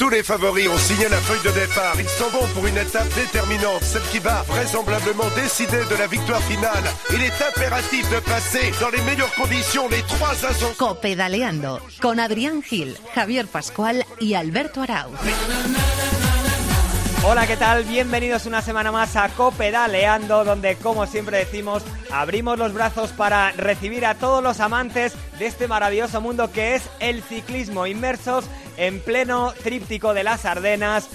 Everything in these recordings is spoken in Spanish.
Tous les favoris ont signé la feuille de départ. Ils s'en vont pour une étape déterminante, celle qui va vraisemblablement décider de la victoire finale. Il est impératif de passer dans les meilleures conditions les trois ascensions. Copedaleando con Adrián Gil, Javier Pascual y Alberto Arauz. Hola, ¿qué tal? Bienvenidos una semana más a Copedaleando, donde, como siempre decimos, abrimos los brazos para recibir a todos los amantes de este maravilloso mundo que es el ciclismo, inmersos en pleno tríptico de las Ardenas,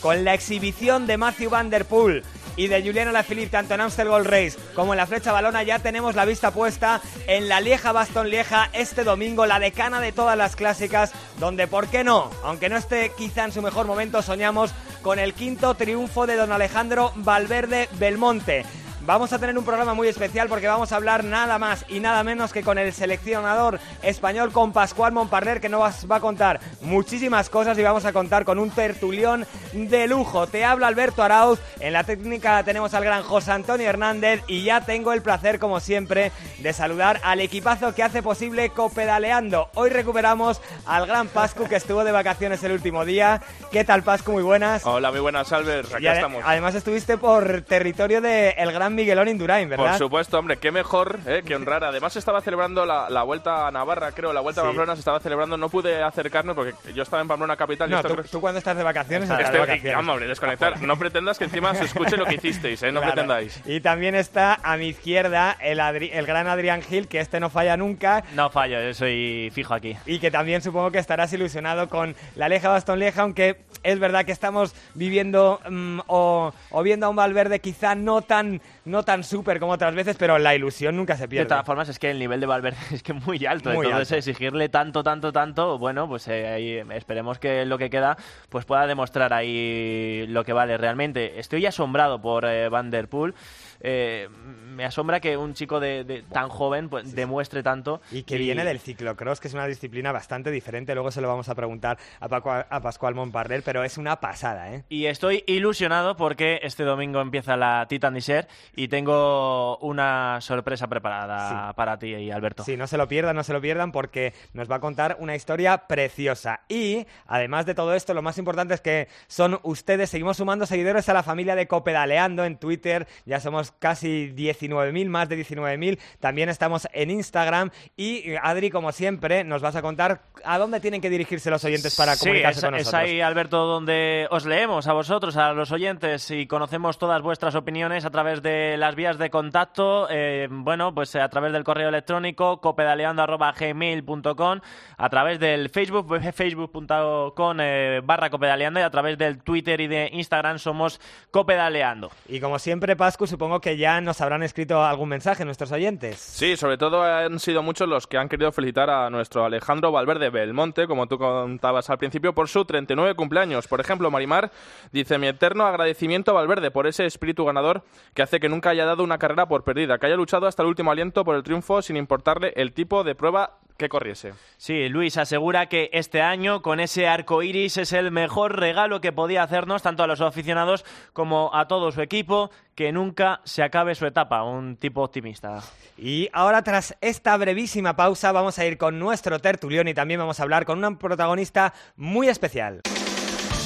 con la exhibición de Matthew Van Der Poel y de Juliano Alaphilippe tanto en Amstel Gold Race como en la Flecha Balona ya tenemos la vista puesta en la Lieja Baston Lieja este domingo, la decana de todas las clásicas, donde por qué no, aunque no esté quizá en su mejor momento, soñamos con el quinto triunfo de don Alejandro Valverde Belmonte. Vamos a tener un programa muy especial porque vamos a hablar nada más y nada menos que con el seleccionador español, con Pascual Montparler, que nos va a contar muchísimas cosas y vamos a contar con un tertulión de lujo. Te habla Alberto Arauz, en la técnica tenemos al gran José Antonio Hernández y ya tengo el placer, como siempre, de saludar al equipazo que hace posible Copedaleando. Hoy recuperamos al gran Pascu que estuvo de vacaciones el último día. ¿Qué tal, Pascu? Muy buenas. Hola, muy buenas, Albert. Aquí Y estamos. Además estuviste por territorio del el gran Miguelón Indurain, ¿verdad? Por supuesto, hombre, qué mejor eh, que honrar. Además, estaba celebrando la, la vuelta a Navarra, creo, la vuelta a. Pamplona se estaba celebrando. No pude acercarme porque yo estaba en Pamplona capital. y No, tú, tú cuando estás de vacaciones, estás de vacaciones. vamos, hombre, desconectar. No pretendas que encima se escuche lo que hicisteis, ¿eh? No Claro. pretendáis. Y también está a mi izquierda el, Adri- el gran Adrián Gil, que este no falla nunca. No fallo, yo soy fijo aquí. Y que también supongo que estarás ilusionado con la Leja Bastón Lieja, aunque es verdad que estamos viviendo mm, o, o viendo a un Valverde quizá no tan, no tan súper como otras veces, pero la ilusión nunca se De pierde. todas formas, es que el nivel de Valverde es que muy alto. Muy entonces, alto. exigirle tanto, tanto, tanto, bueno, pues eh, ahí esperemos que lo que queda pues pueda demostrar ahí lo que vale realmente. Estoy asombrado por eh, Van Der Poel. Eh, me asombra que un chico de, de- tan joven pues, demuestre tanto. Y que viene del ciclocross, que es una disciplina bastante diferente. Luego se lo vamos a preguntar a, Paco- a Pascual Montparler, pero es una pasada, ¿eh? Y estoy ilusionado porque este domingo empieza la Titan Desert y tengo una sorpresa preparada Sí. para ti y Alberto. Sí, no se lo pierdan, no se lo pierdan porque nos va a contar una historia preciosa. Y además de todo esto, lo más importante es que son ustedes, seguimos sumando seguidores a la familia de Copedaleando en Twitter, ya somos casi 19.000, más de 19.000, también estamos en Instagram y Adri, como siempre, nos vas a contar a dónde tienen que dirigirse los oyentes para Sí, comunicarse es, con es nosotros. ahí, Alberto, donde os leemos a vosotros, a los oyentes, y conocemos todas vuestras opiniones a través de las vías de contacto. eh, bueno, pues eh, a través del correo electrónico copedaleando.gmail.com, a través del Facebook, facebook.com eh, barra copedaleando, y a través del Twitter y de Instagram somos copedaleando. Y como siempre, Pascu, supongo que ya nos habrán escrito algún mensaje nuestros oyentes. Sí, sobre todo han sido muchos los que han querido felicitar a nuestro Alejandro Valverde Belmonte, como tú contabas al principio, por su 39 cumpleaños. Por ejemplo, Marimar dice, mi eterno agradecimiento a Valverde por ese espíritu ganador que hace que nunca haya dado una carrera por perdida, que haya luchado hasta el último aliento por el triunfo sin importarle el tipo de prueba que corriese. Sí, Luis asegura que este año con ese arco iris es el mejor regalo que podía hacernos tanto a los aficionados como a todo su equipo. Que nunca se acabe su etapa, un tipo optimista. Y ahora, tras esta brevísima pausa, vamos a ir con nuestro tertulión y también vamos a hablar con una protagonista muy especial.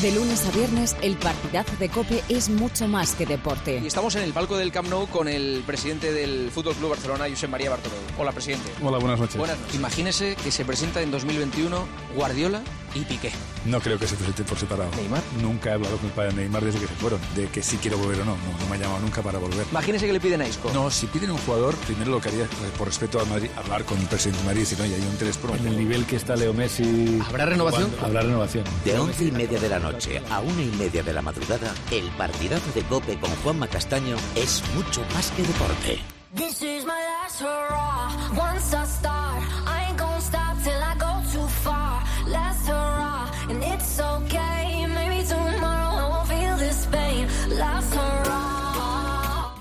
De lunes a viernes, el partidazo de Cope es mucho más que deporte. Y estamos en el palco del Camp Nou con el presidente del Fútbol Club Barcelona, Josep María Bartomeu. Hola, presidente. Hola, buenas noches. Buenas noches. Imagínese que se presenta en 2021 Guardiola y Piqué. No creo que se presente por separado. ¿Neymar? Nunca he hablado con el padre de Neymar desde que se fueron. De que si quiero volver o no. No, no me ha llamado nunca para volver. Imagínese que le piden a Isco. No, si piden un jugador, primero lo que haría, eh, por respeto a Madrid, hablar con el presidente de Madrid y decir, oye, hay un 3 pro. En el nivel que está Leo Messi. ¿Habrá renovación? Habrá renovación. De once y media de la noche a una y media de la madrugada, el partidazo de Cope con Juanma Castaño es mucho más que deporte. This is my last hurrah. Once I start, I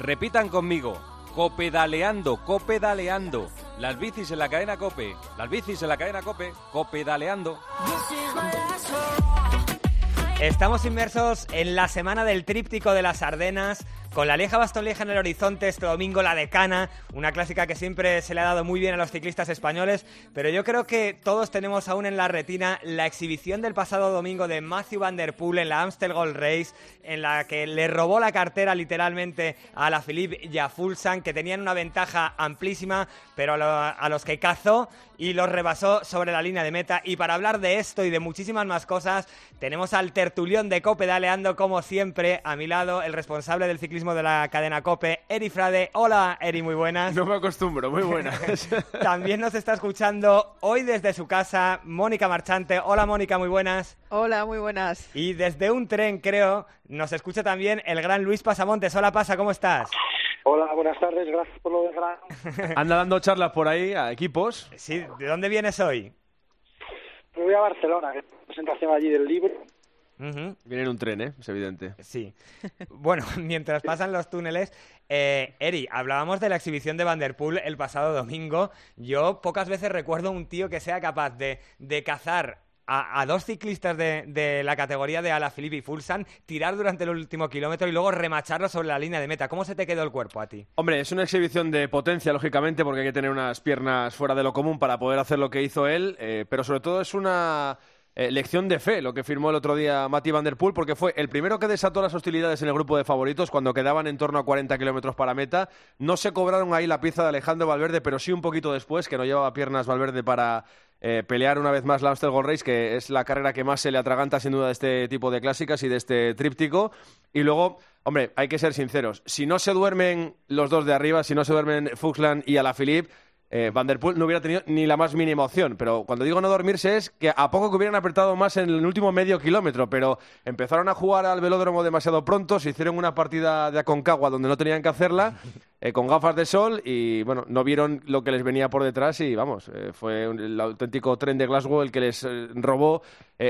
Repitan conmigo. Copedaleando, copedaleando. Las bicis en la cadena Cope. Las bicis en la cadena Cope. Copedaleando. Estamos inmersos en la semana del tríptico de las Ardenas, Con la Lieja Baston Lieja en el horizonte, este domingo la decana, una clásica que siempre se le ha dado muy bien a los ciclistas españoles, pero yo creo que todos tenemos aún en la retina la exhibición del pasado domingo de Matthew Van Der Poel en la Amstel Gold Race, en la que le robó la cartera literalmente a la Philippe y Fulsan, que tenían una ventaja amplísima, pero a los que cazó y los rebasó sobre la línea de meta. Y para hablar de esto y de muchísimas más cosas, tenemos al tertulión de Cope daleando como siempre a mi lado el responsable del ciclismo de la cadena Cope, Eri Frade. Hola, Eri, muy buenas. No me acostumbro, muy buenas. También nos está escuchando hoy desde su casa Mónica Marchante. Hola, Mónica, muy buenas. Hola, muy buenas. Y desde un tren, creo, nos escucha también el gran Luis Pasamontes. Hola, Pasa, ¿cómo estás? Hola, buenas tardes, gracias por lo de gran. Anda dando charlas por ahí a equipos. Sí, ¿de dónde vienes hoy? Me voy a Barcelona, que es la presentación allí del libro. Viene en un tren, ¿eh? Es evidente. Sí. Bueno, mientras pasan los túneles, eh, Eri, hablábamos de la exhibición de Vanderpool el pasado domingo. Yo pocas veces recuerdo un tío que sea capaz de, de cazar a, a dos ciclistas de, de la categoría de Alaphilippe y Fulsan, tirar durante el último kilómetro y luego remacharlo sobre la línea de meta. ¿Cómo se te quedó el cuerpo a ti? Hombre, es una exhibición de potencia, lógicamente, porque hay que tener unas piernas fuera de lo común para poder hacer lo que hizo él, eh, pero sobre todo es una eh, lección de fe lo que firmó el otro día Mati Van Der Poel, porque fue el primero que desató las hostilidades en el grupo de favoritos cuando quedaban en torno a 40 kilómetros para meta. No se cobraron ahí la pieza de Alejandro Valverde, pero sí un poquito después, que no llevaba piernas Valverde para eh, pelear una vez más la Amstel Gold Race, que es la carrera que más se le atraganta sin duda de este tipo de clásicas y de este tríptico. Y luego, hombre, hay que ser sinceros, si no se duermen los dos de arriba, si no se duermen Fuchsland y Alaphilippe, eh, Van Der Poel no hubiera tenido ni la más mínima opción. Pero cuando digo no dormirse es que a poco que hubieran apretado más en el último medio kilómetro, pero empezaron a jugar al velódromo demasiado pronto, se hicieron una partida de Aconcagua donde no tenían que hacerla, eh, con gafas de sol y bueno, no vieron lo que les venía por detrás y vamos, eh, fue un- el auténtico tren de Glasgow el que les eh, robó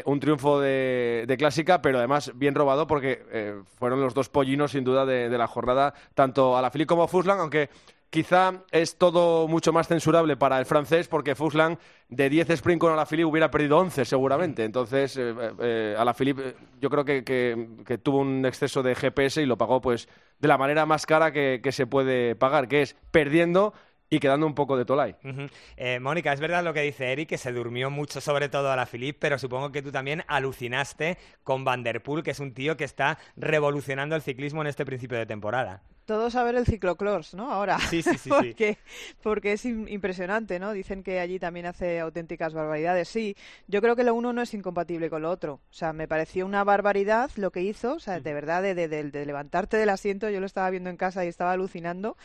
un triunfo de, de clásica, pero además bien robado porque fueron los dos pollinos sin duda de, de la jornada, tanto a la Philippe como a Fuslan, aunque Quizá es todo mucho más censurable para el francés porque Fuslan de 10 sprint con Alaphilippe hubiera perdido 11 seguramente. Entonces, eh, eh, Alaphilippe eh, yo creo que, tuvo un exceso de GPS y lo pagó pues de la manera más cara que se puede pagar, que es perdiendo y quedando un poco de Tolai. Eh, Mónica, es verdad lo que dice Eric, que se durmió mucho sobre todo a la Philippe, pero supongo que tú también alucinaste con Van Der Poel, que es un tío que está revolucionando el ciclismo en este principio de temporada. Todos a ver el ciclocross, ¿no? Ahora. Sí, sí, sí, sí. porque, porque es im- impresionante, ¿no? Dicen que allí también hace auténticas barbaridades. Sí, yo creo que lo uno no es incompatible con lo otro. O sea, me pareció una barbaridad lo que hizo. O sea, de verdad, de, de- de- de levantarte del asiento, yo lo estaba viendo en casa y estaba alucinando.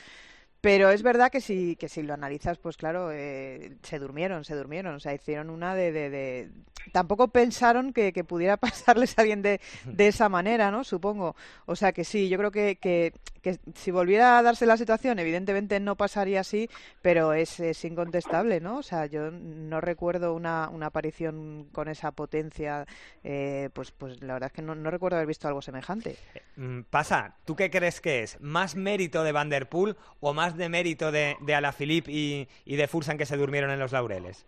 Pero es verdad que si, que si lo analizas, pues claro, eh, se durmieron, se durmieron. O sea, hicieron una de... de, de- Tampoco pensaron que, pudiera pasarles a alguien de, de esa manera, ¿no? Supongo. O sea que sí, yo creo que, que, que si volviera a darse la situación, evidentemente no pasaría así, pero es, es incontestable, ¿no? O sea, yo no recuerdo una, una aparición con esa potencia, eh, pues, pues la verdad es que no, no recuerdo haber visto algo semejante. Mm, Pasa, ¿tú qué crees que es? ¿Más mérito de Van Der Poel o más de mérito de, de Alaphilippe y, y de Fulsan que se durmieron en los laureles?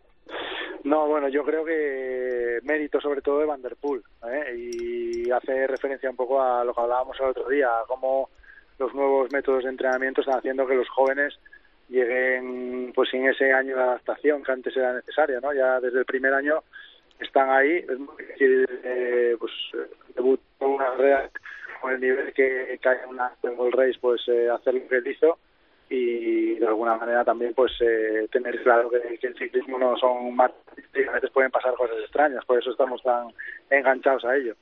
No, bueno, yo creo que mérito sobre todo de Van Der Poel, ¿eh? y hace referencia un poco a lo que hablábamos el otro día, cómo los nuevos métodos de entrenamiento están haciendo que los jóvenes lleguen pues sin ese año de adaptación que antes era necesario, ¿no? Ya desde el primer año están ahí, es muy difícil eh, pues debut con una carrera con el nivel que cae una en World Race, pues eh, hacer lo que y de alguna manera también pues eh, tener claro que, que el ciclismo no son más a veces pueden pasar cosas extrañas, por eso estamos tan enganchados a ello.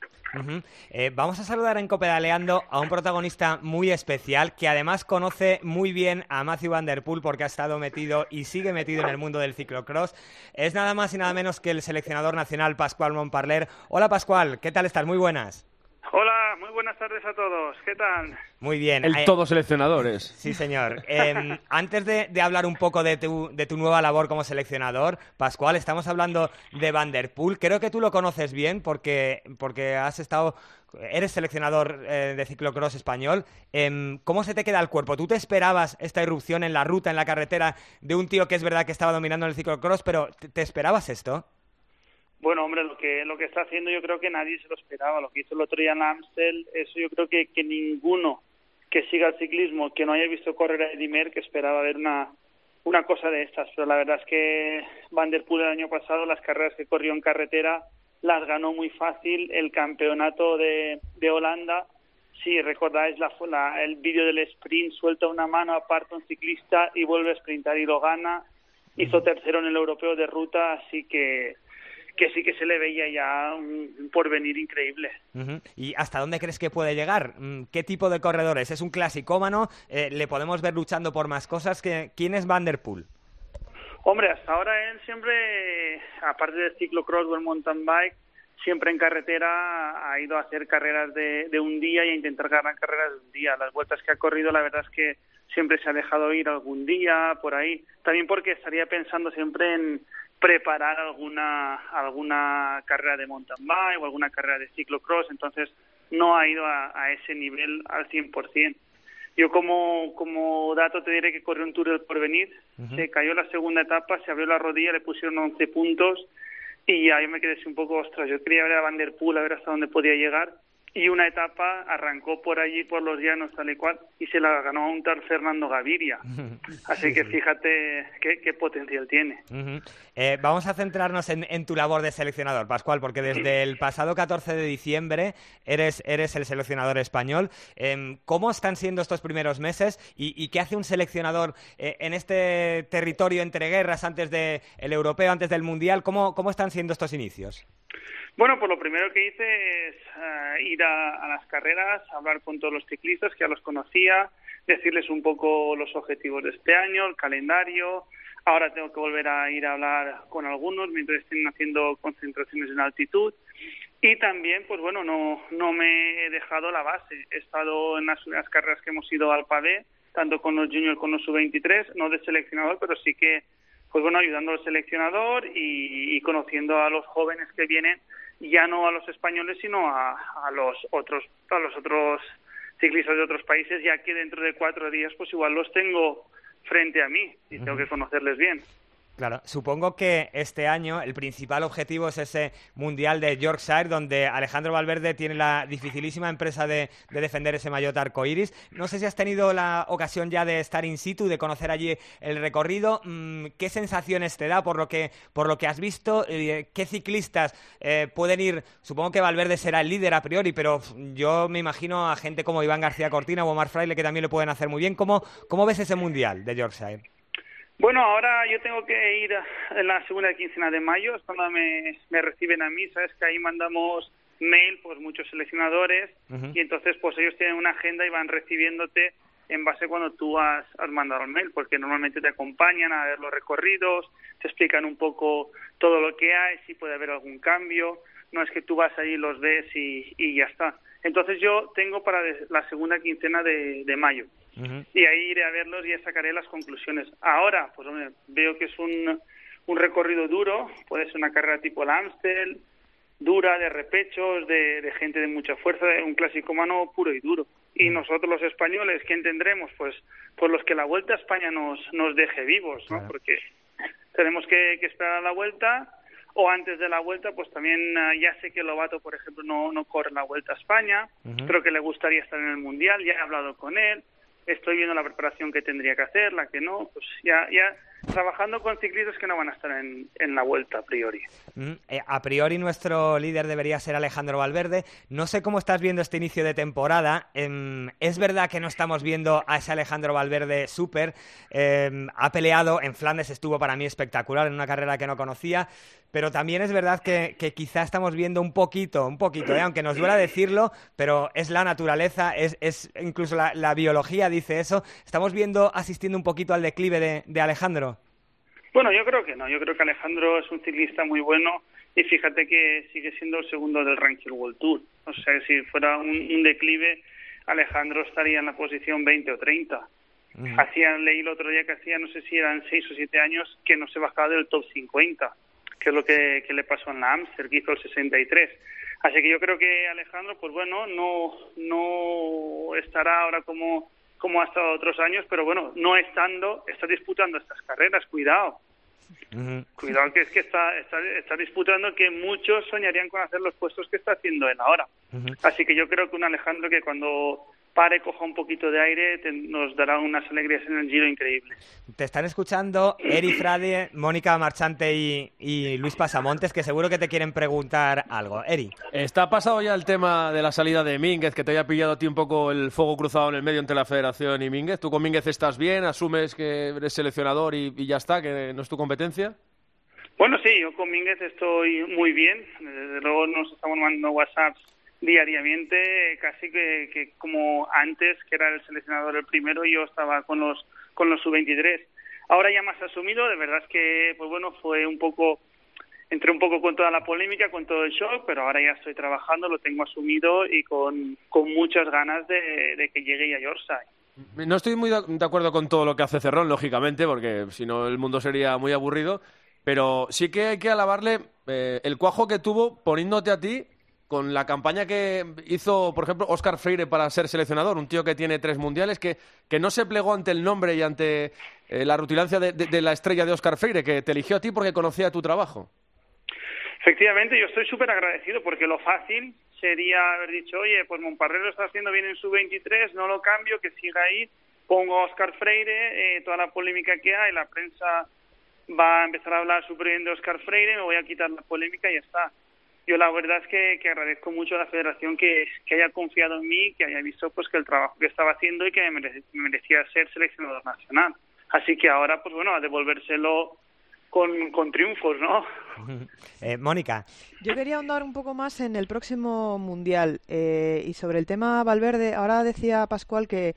Eh, vamos a saludar en Copedaleando a un protagonista muy especial que además conoce muy bien a Matthew Van Der Poel porque ha estado metido y sigue metido en el mundo del ciclocross. Es nada más y nada menos que el seleccionador nacional Pascual Montparler. Hola Pascual, ¿qué tal estás? Muy buenas. Hola, muy buenas tardes a todos. ¿Qué tal? Muy bien. El Eh, todo seleccionadores. Sí, señor. Eh, antes de, de hablar un poco de tu, de tu nueva labor como seleccionador, Pascual, estamos hablando de Van Der Poel. Creo que tú lo conoces bien porque, porque has estado, eres seleccionador eh, de ciclocross español. Em, ¿Cómo se te queda el cuerpo? ¿Tú te esperabas esta irrupción en la ruta, en la carretera, de un tío que es verdad que estaba dominando el ciclocross, pero ¿te, te esperabas esto? Bueno, hombre, lo que lo que está haciendo yo creo que nadie se lo esperaba. Lo que hizo el otro día en Amstel, eso yo creo que, que ninguno que siga el ciclismo, que no haya visto correr a Edimer, que esperaba ver una, una cosa de estas. Pero la verdad es que Van der Poel el año pasado, las carreras que corrió en carretera, las ganó muy fácil. El campeonato de, de Holanda, si recordáis la, la, el vídeo del sprint, suelta una mano, aparta un ciclista y vuelve a sprintar y lo gana. Hizo tercero en el europeo de ruta, así que que sí que se le veía ya un porvenir increíble. ¿Y hasta dónde crees que puede llegar? Mm, ¿Qué tipo de corredores? ¿Es un clasicómano? Eh, ¿Le podemos ver luchando por más cosas? que ¿Quién es Van der Poel? Hombre, hasta ahora él siempre, aparte del ciclocross o el mountain bike, siempre en carretera ha ido a hacer carreras de, de un día y a intentar ganar carreras de un día. Las vueltas que ha corrido, la verdad es que siempre se ha dejado ir algún día por ahí. También porque estaría pensando siempre en preparar alguna alguna carrera de mountain bike o alguna carrera de ciclocross, entonces no ha ido a, a ese nivel al 100%. Yo como, como dato te diré que corrió un Tour del Porvenir, se cayó la segunda etapa, se abrió la rodilla, le pusieron 11 puntos y ahí me quedé así un poco, ostras, yo quería ver a Van der Poel, a ver hasta dónde podía llegar y una etapa arrancó por allí, por los llanos, tal y cual, y se la ganó a un tal Fernando Gaviria. Así que fíjate qué, qué potencial tiene. Ujú. Eh, vamos a centrarnos en, en tu labor de seleccionador, Pascual, porque desde el pasado 14 de diciembre eres, eres el seleccionador español. Em, ¿Cómo están siendo estos primeros meses y, y qué hace un seleccionador eh, en este territorio entre guerras antes del europeo, antes del mundial? ¿Cómo, ¿Cómo están siendo estos inicios? Bueno, pues lo primero que hice es eh, ir a, a, las carreras, hablar con todos los ciclistas que ya los conocía, decirles un poco los objetivos de este año, el calendario. Ahora tengo que volver a ir a hablar con algunos mientras estén haciendo concentraciones en altitud. Y también, pues bueno, no, no me he dejado la base. He estado en las, las carreras que hemos ido al PADE, tanto con los juniors como con los sub-23, no de seleccionador, pero sí que pues bueno, ayudando al seleccionador y, y, conociendo a los jóvenes que vienen, ya no a los españoles, sino a, a los otros, a los otros ciclistas de otros países, ya que dentro de cuatro días, pues igual los tengo frente a mí y tengo que conocerles bien. Claro, supongo que este año el principal objetivo es ese Mundial de Yorkshire, donde Alejandro Valverde tiene la dificilísima empresa de, de, defender ese maillot arcoiris. No sé si has tenido la ocasión ya de estar in situ, de conocer allí el recorrido. ¿Qué sensaciones te da por lo que, por lo que has visto? ¿Qué ciclistas eh, pueden ir? Supongo que Valverde será el líder a priori, pero yo me imagino a gente como Iván García Cortina o Omar Fraile que también lo pueden hacer muy bien. ¿Cómo, cómo ves ese Mundial de Yorkshire? Bueno, ahora yo tengo que ir en la segunda quincena de mayo, es cuando me, me reciben a mí, sabes que ahí mandamos mail, pues muchos seleccionadores, uh -huh. y entonces pues ellos tienen una agenda y van recibiéndote en base a cuando tú has, has mandado el mail, porque normalmente te acompañan a ver los recorridos, te explican un poco todo lo que hay, si puede haber algún cambio, no es que tú vas ahí, los ves y, y ya está. Entonces yo tengo para la segunda quincena de, de mayo. Uh -huh. Y ahí iré a verlos y ya sacaré las conclusiones. Ahora, pues hombre, veo que es un, un recorrido duro, puede ser una carrera tipo Amstel, dura, de repechos, de, de gente de mucha fuerza, de un clásico mano puro y duro. Y nosotros los españoles, ¿quién tendremos? Pues, pues los que la Vuelta a España nos, nos deje vivos, ¿no? Claro. Porque tenemos que, que esperar a la Vuelta o antes de la vuelta, pues también uh, ya sé que Lobato, por ejemplo, no, no corre la vuelta a España, uh -huh. creo que le gustaría estar en el Mundial, ya he hablado con él, estoy viendo la preparación que tendría que hacer, la que no, pues ya, ya trabajando con ciclistas que no van a estar en, en la vuelta a priori. Mm, eh, a priori nuestro líder debería ser Alejandro Valverde. No sé cómo estás viendo este inicio de temporada. Eh, es verdad que no estamos viendo a ese Alejandro Valverde súper. Eh, ha peleado, en Flandes estuvo para mí espectacular, en una carrera que no conocía. Pero también es verdad que, que quizá estamos viendo un poquito, un poquito, ¿eh? aunque nos duela decirlo, pero es la naturaleza, es, es incluso la, la, biología dice eso. Estamos viendo, asistiendo un poquito al declive de, de Alejandro. Bueno, yo creo que no. Yo creo que Alejandro es un ciclista muy bueno y fíjate que sigue siendo el segundo del ranking World Tour. O sea, si fuera un, un declive, Alejandro estaría en la posición 20 o 30. Uh -huh. Hacía, leí el otro día que hacía, no sé si eran 6 o 7 años, que no se bajaba del top 50, que es lo que, que le pasó en la Amster, que hizo el 63. Así que yo creo que Alejandro, pues bueno, no, no estará ahora como como ha estado otros años, pero bueno, no estando, está disputando estas carreras, cuidado. Uh -huh. Cuidado que es que está, está, está, disputando que muchos soñarían con hacer los puestos que está haciendo él ahora. Uh -huh. Así que yo creo que un Alejandro que cuando pare, coja un poquito de aire, te- nos dará unas alegrías en el Giro increíbles. Te están escuchando Eri Frade, Mónica Marchante y, y Luis Pasamontes, que seguro que te quieren preguntar algo. Eri. ¿Está pasado ya el tema de la salida de Mínguez, que te haya pillado a ti un poco el fuego cruzado en el medio entre la federación y Mínguez? ¿Tú con Mínguez estás bien? ¿Asumes que eres seleccionador y, y ya está, que no es tu competencia? Bueno, sí, yo con Mínguez estoy muy bien. Desde luego nos estamos mandando WhatsApps diariamente, casi que, como antes, que era el seleccionador el primero, yo estaba con los con los sub-23. Ahora ya más asumido, de verdad es que, pues bueno, fue un poco, entré un poco con toda la polémica, con todo el shock, pero ahora ya estoy trabajando, lo tengo asumido y con, con muchas ganas de, que llegue ya Yorkshire. No estoy muy de acuerdo con todo lo que hace Cerrón, lógicamente, porque si no el mundo sería muy aburrido, pero sí que hay que alabarle eh, el cuajo que tuvo poniéndote a ti con la campaña que hizo, por ejemplo, Óscar Freire para ser seleccionador, un tío que tiene tres mundiales, que, que no se plegó ante el nombre y ante eh, la rutilancia de, de- la estrella de Óscar Freire, que te eligió a ti porque conocía tu trabajo. Efectivamente, yo estoy súper agradecido porque lo fácil sería haber dicho, oye, pues Monparré lo está haciendo bien en su 23, no lo cambio, que siga ahí, pongo a Oscar Freire, eh, toda la polémica que hay, la prensa va a empezar a hablar súper bien de Oscar Freire, me voy a quitar la polémica y ya está. Yo la verdad es que, que agradezco mucho a la federación que, que haya confiado en mí, que haya visto pues que el trabajo que estaba haciendo y que me merece- me merecía ser seleccionador nacional. Así que ahora, pues bueno, a devolvérselo con, con triunfos, ¿no? Eh, Mónica. Yo quería ahondar un poco más en el próximo Mundial eh, y sobre el tema Valverde. Ahora decía Pascual que,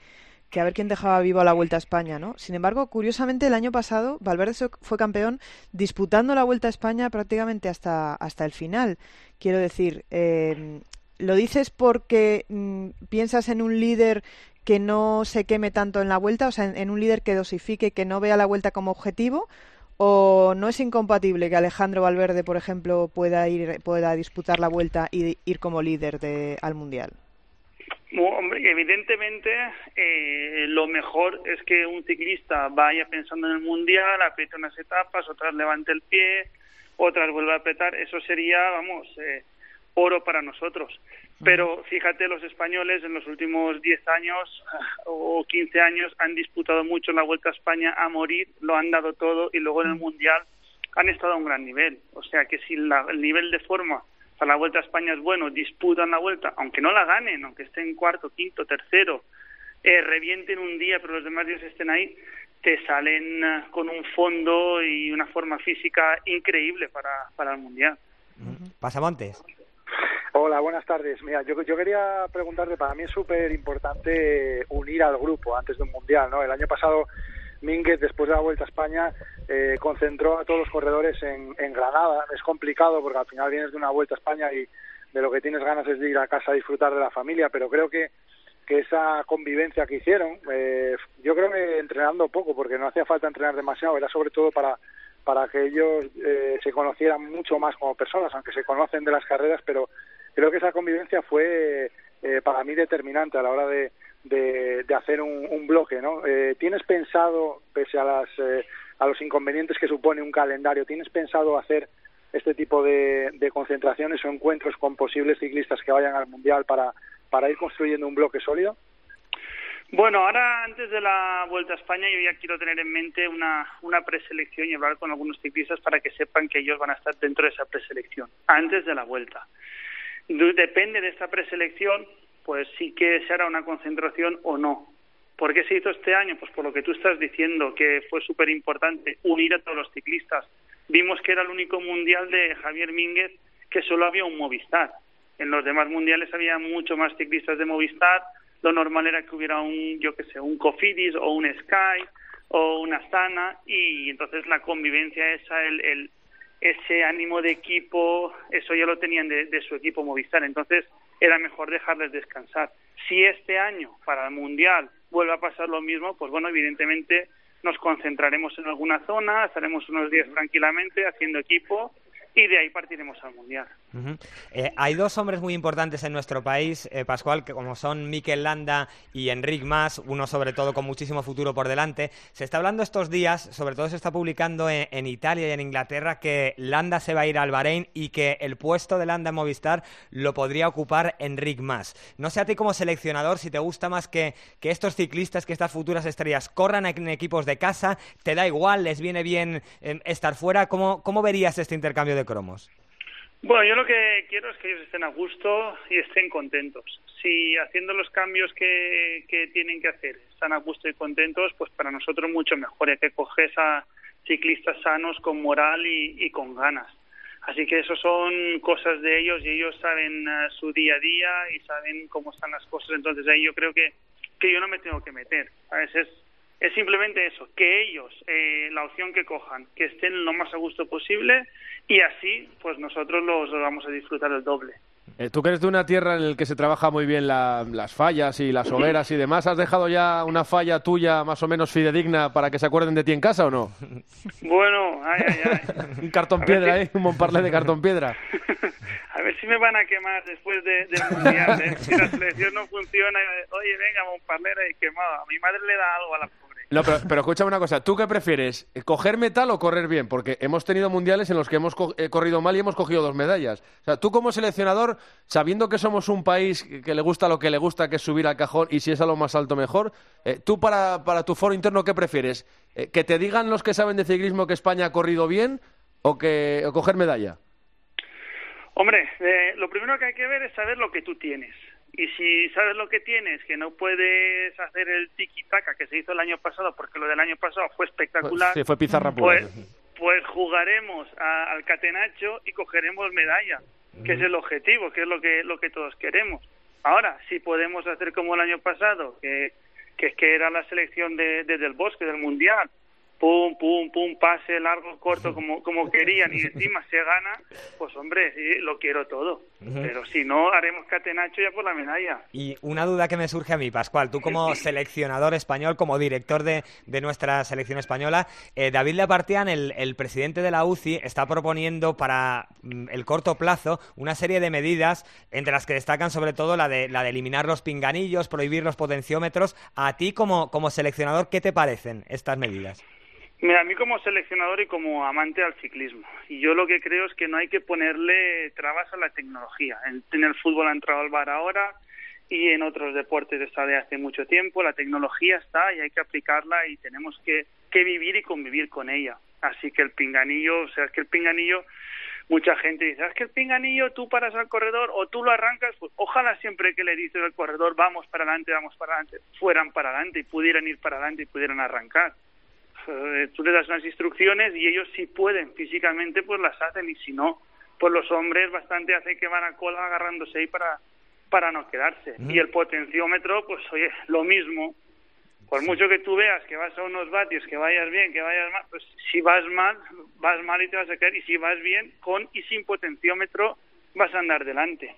que a ver quién dejaba vivo a la Vuelta a España, ¿no? Sin embargo, curiosamente, el año pasado Valverde fue campeón disputando la Vuelta a España prácticamente hasta, hasta el final. Quiero decir, eh, ¿lo dices porque mm, piensas en un líder que no se queme tanto en la Vuelta, o sea, en, en un líder que dosifique, que no vea la Vuelta como objetivo? ¿O no es incompatible que Alejandro Valverde, por ejemplo, pueda ir pueda disputar la vuelta y ir como líder de, al mundial? Hombre, evidentemente eh, lo mejor es que un ciclista vaya pensando en el mundial, apriete unas etapas, otras levante el pie, otras vuelva a apretar. Eso sería, vamos, eh, oro para nosotros. Pero fíjate, los españoles en los últimos 10 años o 15 años han disputado mucho la Vuelta a España a morir, lo han dado todo y luego en el mundial han estado a un gran nivel. O sea que si la- el nivel de forma para la Vuelta a España es bueno, disputan la Vuelta, aunque no la ganen, aunque estén cuarto, quinto, tercero, eh, revienten un día, pero los demás días estén ahí, te salen eh, con un fondo y una forma física increíble para, para el Mundial. Pasamontes. Hola, buenas tardes. Mira, yo, yo quería preguntarte, para mí es súper importante unir al grupo antes de un mundial, ¿no? El año pasado Mínguez, después de la Vuelta a España, eh, concentró a todos los corredores en, en Granada. Es complicado porque al final vienes de una Vuelta a España y de lo que tienes ganas es de ir a casa a disfrutar de la familia, pero creo que que esa convivencia que hicieron, eh, yo creo que entrenando poco, porque no hacía falta entrenar demasiado, era sobre todo para para que ellos eh, se conocieran mucho más como personas, aunque se conocen de las carreras, pero creo que esa convivencia fue eh, para mí determinante a la hora de, de, hacer un, un bloque, ¿no? Eh, ¿Tienes pensado, pese a las eh, a los inconvenientes que supone un calendario, tienes pensado hacer este tipo de, de concentraciones o encuentros con posibles ciclistas que vayan al mundial para para ir construyendo un bloque sólido? Bueno, ahora antes de la Vuelta a España yo ya quiero tener en mente una, una preselección y hablar con algunos ciclistas para que sepan que ellos van a estar dentro de esa preselección, antes de la Vuelta. Depende de esta preselección, pues sí que se hará una concentración o no. ¿Por qué se hizo este año? Pues por lo que tú estás diciendo, que fue súper importante unir a todos los ciclistas. Vimos que era el único mundial de Javier Mínguez que solo había un Movistar. En los demás mundiales había mucho más ciclistas de Movistar. Lo normal era que hubiera un, yo qué sé, un Cofidis o un Sky o una Astana y entonces la convivencia esa, el, el- ese ánimo de equipo, eso ya lo tenían de, de su equipo Movistar. Entonces era mejor dejarles descansar. Si este año para el Mundial vuelve a pasar lo mismo, pues bueno, evidentemente nos concentraremos en alguna zona, estaremos unos días tranquilamente haciendo equipo y de ahí partiremos al Mundial. Eh, hay dos hombres muy importantes en nuestro país, eh, Pascual, que como son Mikel Landa y Enric Mas, uno sobre todo con muchísimo futuro por delante. Se está hablando estos días, sobre todo se está publicando en, en Italia y en Inglaterra, que Landa se va a ir al Bahrein y que el puesto de Landa en Movistar lo podría ocupar Enric Mas. No sé a ti como seleccionador si te gusta más que, que estos ciclistas, que estas futuras estrellas corran en equipos de casa, te da igual, les viene bien eh, estar fuera. ¿Cómo, ¿Cómo verías este intercambio de cromos? Bueno, yo lo que quiero es que ellos estén a gusto y estén contentos. Si haciendo los cambios que, que tienen que hacer están a gusto y contentos, pues para nosotros mucho mejor. Hay que coger a ciclistas sanos, con moral y, con ganas. Así que eso son cosas de ellos y ellos saben uh, su día a día y saben cómo están las cosas. Entonces ahí yo creo que, que yo no me tengo que meter. ¿sabes? Es, es simplemente eso, que ellos, eh, la opción que cojan, que estén lo más a gusto posible y así, pues nosotros los, vamos a disfrutar el doble. Eh, Tú que eres de una tierra en la que se trabaja muy bien la- las fallas y las hogueras y demás, ¿has dejado ya una falla tuya más o menos fidedigna para que se acuerden de ti en casa o no? Bueno, ay, ay, ay. Un cartón A piedra, si- ¿eh? Un Montparlé de cartón piedra. A ver si me van a quemar después de, del mundial. ¿eh? Si la selección no funciona, eh, oye, venga, Montparlera y quemado. A mi madre le da algo a la. No, pero, pero escúchame una cosa, ¿tú qué prefieres? ¿Coger metal o correr bien? Porque hemos tenido mundiales en los que hemos co- corrido mal y hemos cogido dos medallas. O sea, tú como seleccionador, sabiendo que somos un país que- que le gusta lo que le gusta, que es subir al cajón y si es a lo más alto mejor, eh, tú para, para tu foro interno, ¿qué prefieres? Eh, ¿Que te digan los que saben de ciclismo que España ha corrido bien o, que, o coger medalla? Hombre, eh, lo primero que hay que ver es saber lo que tú tienes. Y si sabes lo que tienes, que no puedes hacer el tiki-taka que se hizo el año pasado, porque lo del año pasado fue espectacular, Sí, fue pizarra pura. pues, pues jugaremos a- al catenacho y cogeremos medalla, que es el objetivo, que es lo que, lo que todos queremos. Ahora, si podemos hacer como el año pasado, que, que es que era la selección de, de- del bosque, del mundial, pum, pum, pum, pase largo, corto, como, como querían, y encima se gana, pues hombre, sí, lo quiero todo. Pero si no, haremos catenacho ya por la medalla. Y una duda que me surge a mí, Pascual, tú como seleccionador español, como director de, de nuestra selección española, eh, David Lepartian, el, el presidente de la UCI, está proponiendo para mm, el corto plazo una serie de medidas, entre las que destacan sobre todo la de, la de eliminar los pinganillos, prohibir los potenciómetros. A ti como, como seleccionador, ¿qué te parecen estas medidas? Mira, a mí como seleccionador y como amante al ciclismo, y yo lo que creo es que no hay que ponerle trabas a la tecnología. En, el fútbol ha entrado el VAR ahora y en otros deportes está de hace mucho tiempo. La tecnología está y hay que aplicarla y tenemos que, que vivir y convivir con ella. Así que el pinganillo, o sea, es que el pinganillo, mucha gente dice, "Ah, es que el pinganillo tú paras al corredor o tú lo arrancas, pues ojalá siempre que le dices al corredor, vamos para adelante, vamos para adelante, fueran para adelante y pudieran ir para adelante y pudieran arrancar eh, tú le das unas instrucciones y ellos si pueden físicamente pues las hacen y si no pues los hombres bastante hacen que van a cola agarrándose ahí para para no quedarse. Y el potenciómetro pues oye lo mismo. Por mucho que tú veas que vas a unos vatios que vayas bien que vayas mal pues si vas mal vas mal y te vas a caer y si vas bien con y sin potenciómetro vas a andar delante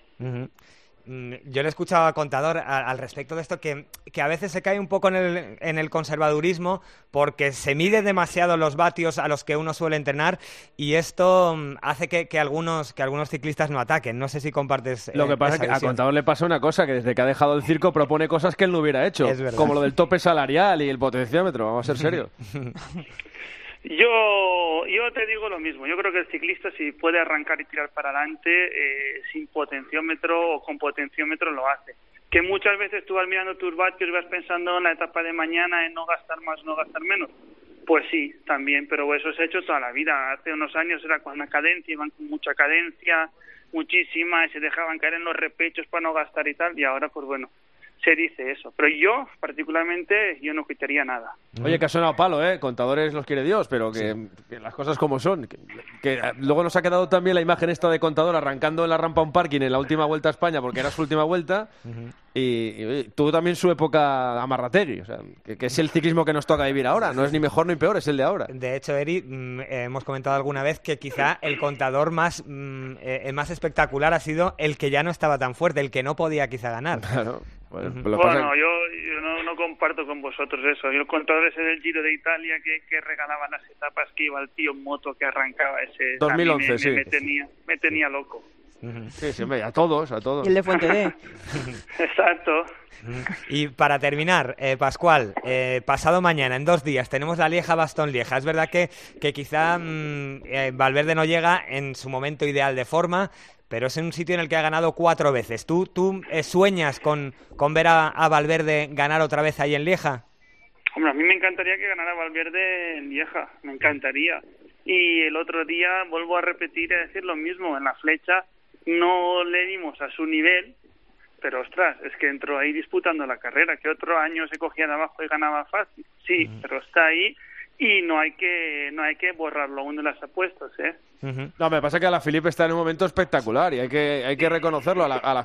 Yo le he escuchado a Contador a- al respecto de esto que, que a veces se cae un poco en el, en el conservadurismo porque se mide demasiado los vatios a los que uno suele entrenar y esto mm, hace que, que algunos, que algunos ciclistas no ataquen. No sé si compartes. Lo eh, que pasa es que a. Contador le pasa una cosa, que desde que ha dejado el circo propone cosas que él no hubiera hecho. Como lo del tope salarial y el potenciómetro, vamos a ser serios. Yo, yo te digo lo mismo. Yo creo que el ciclista, si puede arrancar y tirar para adelante, eh, sin potenciómetro o con potenciómetro, lo hace. Que muchas veces tú vas mirando tus vatios vas pensando en la etapa de mañana, en no gastar más, no gastar menos. Pues sí, también, pero eso se ha hecho toda la vida. Hace unos años era con una cadencia, iban con mucha cadencia, muchísima, y se dejaban caer en los repechos para no gastar y tal, y ahora, pues bueno, se dice eso. Pero yo, particularmente, yo no quitaría nada. Oye, que ha sonado palo, ¿eh? Contadores los quiere Dios, pero que, que las cosas como son. Que, que, eh, luego nos ha quedado también la imagen esta de Contador arrancando en la rampa a un parking en la última vuelta a España, porque era su última vuelta. Y, tuvo también su época amarrategui, o sea, que, que es el ciclismo que nos toca vivir ahora. No es ni mejor ni peor, es el de ahora. De hecho, Eri, mm, eh, hemos comentado alguna vez que quizá el contador más, mm, eh, el más espectacular ha sido el que ya no estaba tan fuerte, el que no podía quizá ganar. Claro. Bueno, pues yo, yo no, no comparto con vosotros eso. Yo contador ese del Giro de Italia que, que regalaba las etapas que iba el tío en moto que arrancaba ese. a mí 2011, me, sí. me, me tenía, me tenía loco. Sí, sí, hombre, a todos, a todos. Y el de Fuente D. Exacto. Y para terminar, eh, Pascual, eh, pasado mañana, en dos días, tenemos la Lieja Bastón Lieja. Es verdad que, que quizá mm, eh, Valverde no llega en su momento ideal de forma, pero es en un sitio en el que ha ganado cuatro veces. ¿Tú, tú eh, sueñas con, con ver a, a Valverde ganar otra vez ahí en Lieja? Hombre, a mí me encantaría que ganara Valverde en Lieja, me encantaría. Y el otro día vuelvo a repetir y a decir lo mismo, en la flecha no le dimos a su nivel, pero ostras, es que entró ahí disputando la carrera, que otro año se cogía de abajo y ganaba fácil. Sí, pero está ahí y no hay que no hay que borrarlo aún de las apuestas, ¿eh? No, me pasa que a la Philippe está en un momento espectacular y hay que, hay que reconocerlo. A la, a la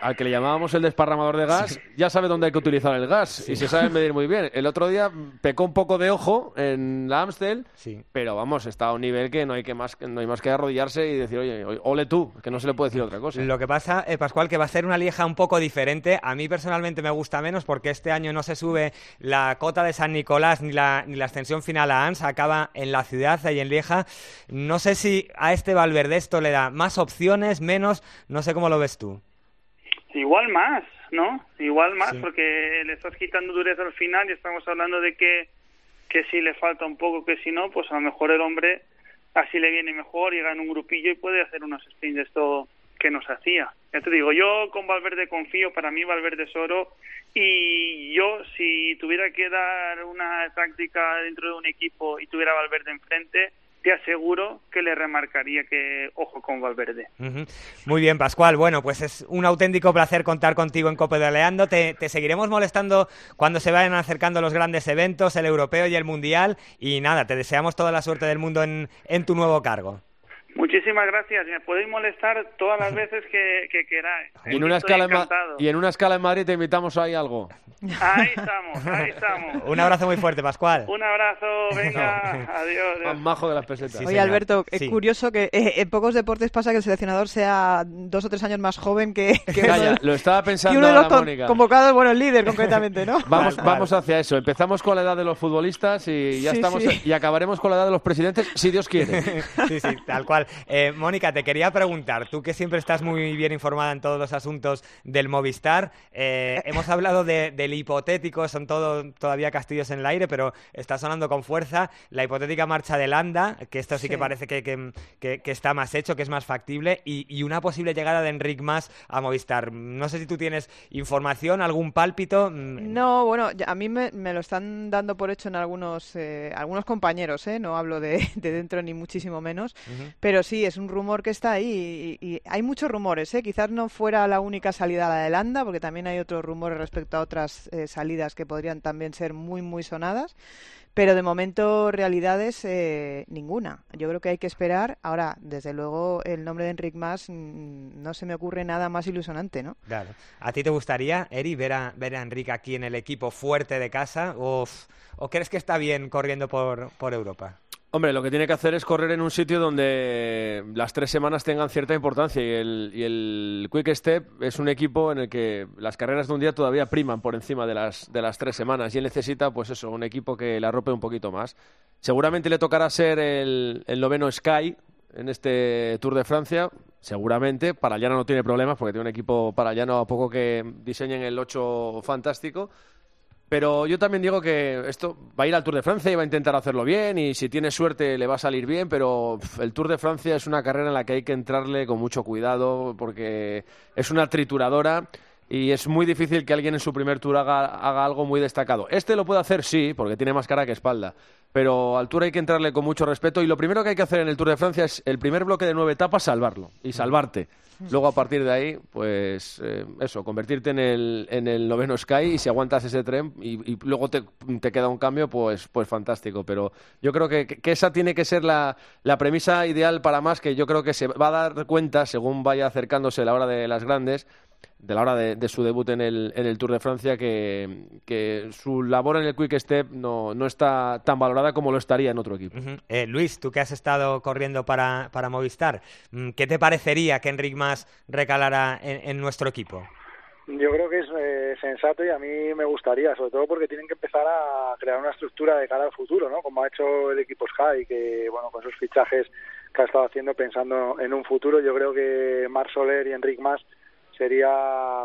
al que le llamábamos el desparramador de gas, ya sabe dónde hay que utilizar el gas y se sabe medir muy bien. El otro día pecó un poco de ojo en la Amstel, pero vamos, está a un nivel que no hay que más no hay más que arrodillarse y decir, oye, ole tú, que no se le puede decir otra cosa. Lo que pasa, eh, Pascual, que va a ser una lieja un poco diferente. A mí personalmente me gusta menos porque este año no se sube la cota de San Nicolás ni la, ni la ascensión final a Ans, acaba en la ciudad, ahí en Lieja. No sé si a este Valverde esto le da más opciones, menos, no sé cómo lo ves tú. Igual más, ¿no? Igual más, Sí. porque le estás quitando dureza al final y estamos hablando de que, que si le falta un poco, que si no, pues a lo mejor el hombre así le viene mejor y gana un grupillo y puede hacer unos sprints de esto que nos hacía. Ya te digo, yo con Valverde confío, para mí Valverde es oro y yo si tuviera que dar una táctica dentro de un equipo y tuviera Valverde enfrente, te aseguro que le remarcaría que ojo con Valverde. Muy bien, Pascual. Bueno, pues es un auténtico placer contar contigo en Cope de Leando. Te, te seguiremos molestando cuando se vayan acercando los grandes eventos, el europeo y el mundial. Y nada, te deseamos toda la suerte del mundo en tu nuevo cargo. Muchísimas gracias. Me podéis molestar todas las veces que, que queráis. Y en, una escala en y en una escala en Madrid te invitamos ahí algo. Ahí estamos, ahí estamos. Un abrazo muy fuerte, Pascual. Un abrazo, venga, adiós. adiós. Más majo de las pesetas. Oye, Alberto, es curioso que eh, en pocos deportes pasa que el seleccionador sea dos o tres años más joven que, que Calla, lo estaba que pensando uno de los con- convocados, bueno, el líder concretamente, ¿no? Vamos, vamos hacia eso. Empezamos con la edad de los futbolistas y ya Sí, estamos sí. y acabaremos con la edad de los presidentes, si Dios quiere. Sí, sí, tal cual. Eh, Mónica, te quería preguntar, tú que siempre estás muy bien informada en todos los asuntos del Movistar, eh, hemos hablado de- del hipotético, son todo, todavía castillos en el aire, pero está sonando con fuerza la hipotética marcha de Landa, que esto sí, Sí. que parece que, que- que- que está más hecho, que es más factible, y, y una posible llegada de Enric Mas a Movistar. No sé si tú tienes información, algún pálpito. Mm, No, bueno, a mí me, me lo están dando por hecho en algunos eh, algunos compañeros. No hablo de, de dentro ni muchísimo menos, pero sí, es un rumor que está ahí y, hay muchos rumores, ¿eh? Quizás no fuera la única salida la de Landa, porque también hay otros rumores respecto a otras eh, salidas que podrían también ser muy, muy sonadas. Pero de momento, realidades, eh, ninguna. Yo creo que hay que esperar. Ahora, desde luego, el nombre de Enric Mas mm, no se me ocurre nada más ilusionante, ¿no? Claro. ¿A ti te gustaría, Eri, ver a, ver a Enrique aquí en el equipo fuerte de casa? ¿O, o crees que está bien corriendo por, por Europa? Hombre, lo que tiene que hacer es correr en un sitio donde las tres semanas tengan cierta importancia y el, Quick Step es un equipo en el que las carreras de un día todavía priman por encima de las, de las tres semanas y él necesita, pues eso, un equipo que la arrope un poquito más. Seguramente le tocará ser el, el noveno Sky en este Tour de Francia, seguramente. Para Llano no tiene problemas porque tiene un equipo para Llano a poco que diseñen el 8 fantástico. Pero yo también digo que esto va a ir al Tour de Francia y va a intentar hacerlo bien y si tiene suerte le va a salir bien, pero el Tour de Francia es una carrera en la que hay que entrarle con mucho cuidado porque es una trituradora y es muy difícil que alguien en su primer tour haga, algo muy destacado. Este lo puede hacer, sí, porque tiene más cara que espalda, pero al Tour hay que entrarle con mucho respeto y lo primero que hay que hacer en el Tour de Francia es el primer bloque de nueve etapas salvarlo y salvarte. Luego a partir de ahí, pues eh, eso, convertirte en el, en el noveno Sky y si aguantas ese tren y, luego te, queda un cambio, pues, pues fantástico. Pero yo creo que, que esa tiene que ser la, la premisa ideal para más, que yo creo que se va a dar cuenta según vaya acercándose la hora de las grandes, de la hora de, de su debut en el, en el Tour de Francia, que, que su labor en el Quick Step no, no está tan valorada como lo estaría en otro equipo. Eh, Luis, tú que has estado corriendo para, para Movistar, mm, ¿qué te parecería que Enric Mas recalara en, en nuestro equipo? Yo creo que es eh, sensato y a mí me gustaría, sobre todo porque tienen que empezar a crear una estructura de cara al futuro, ¿no? Como ha hecho el equipo Sky, que bueno, con sus fichajes que ha estado haciendo pensando en un futuro. Yo creo que Mar Soler y Enric Mas sería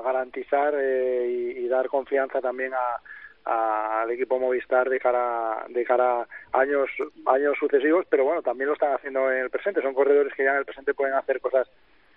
garantizar eh, y, dar confianza también a al equipo Movistar de cara de cara años años sucesivos pero bueno también lo están haciendo en el presente. Son corredores que ya en el presente pueden hacer cosas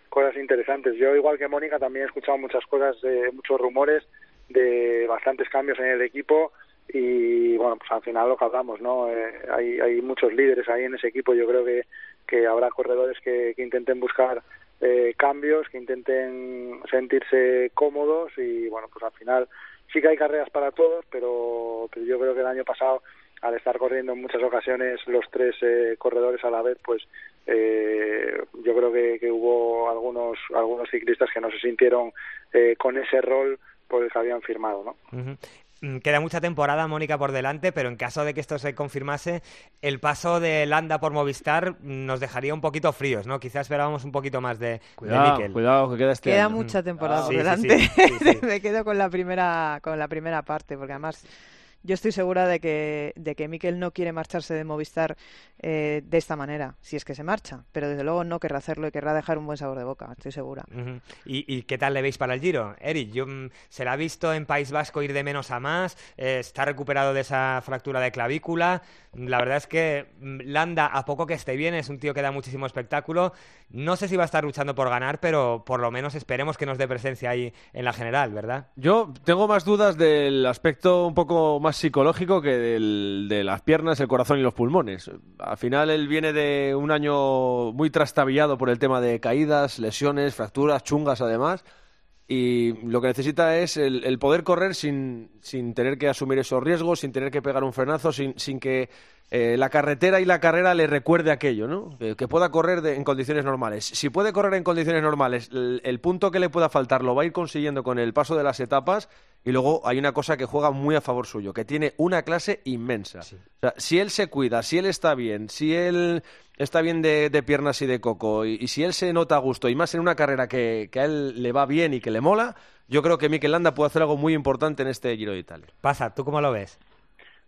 cosas interesantes. Yo igual que Mónica también he escuchado muchas cosas eh, muchos rumores de bastantes cambios en el equipo y bueno pues al final lo que no eh, hay hay muchos líderes ahí en ese equipo. Yo creo que que habrá corredores que intenten buscar eh, cambios que intenten sentirse cómodos y bueno pues al final sí que hay carreras para todos, pero, pero yo creo que el año pasado, al estar corriendo en muchas ocasiones los tres eh, corredores a la vez, pues eh, yo creo que, hubo algunos algunos ciclistas que no se sintieron eh, con ese rol por el que habían firmado, ¿no? Queda mucha temporada, Mónica, por delante, pero en caso de que esto se confirmase, el paso de Landa por Movistar nos dejaría un poquito fríos, ¿no? Quizás esperábamos un poquito más de, cuidado, de. Cuidado, que queda este Queda año. mucha temporada Ah, por sí, sí, delante. sí, sí, sí. Me quedo con la primera con la primera parte, porque además yo estoy segura de que, de que Mikel no quiere marcharse de Movistar eh, de esta manera, si es que se marcha, pero desde luego no querrá hacerlo y querrá dejar un buen sabor de boca, estoy segura. Uh -huh. ¿Y, ¿Y, qué tal le veis para el Giro? Eric, yo, mm, se la ha visto en País Vasco ir de menos a más, eh, está recuperado de esa fractura de clavícula, la verdad es que mm, Landa, a poco que esté bien, es un tío que da muchísimo espectáculo, no sé si va a estar luchando por ganar, pero por lo menos esperemos que nos dé presencia ahí en la general, ¿verdad? Yo tengo más dudas del aspecto un poco más psicológico que del, de las piernas, el corazón y los pulmones. Al final él viene de un año muy trastabillado por el tema de caídas, lesiones, fracturas, chungas además. Y lo que necesita es el, poder correr sin, sin, tener que asumir esos riesgos, sin tener que pegar un frenazo, sin, sin que eh, la carretera y la carrera le recuerde aquello, ¿no? Que, pueda correr de, en condiciones normales. Si puede correr en condiciones normales, el, punto que le pueda faltar lo va a ir consiguiendo con el paso de las etapas. Y luego hay una cosa que juega muy a favor suyo, que tiene una clase inmensa. Sí. O sea, si él se cuida, si él está bien, si él está bien de, de piernas y de coco, y, y, si él se nota a gusto, y más en una carrera que, que, a él le va bien y que le mola, yo creo que Mikel Landa puede hacer algo muy importante en este Giro de Italia. Pasa, ¿tú cómo lo ves?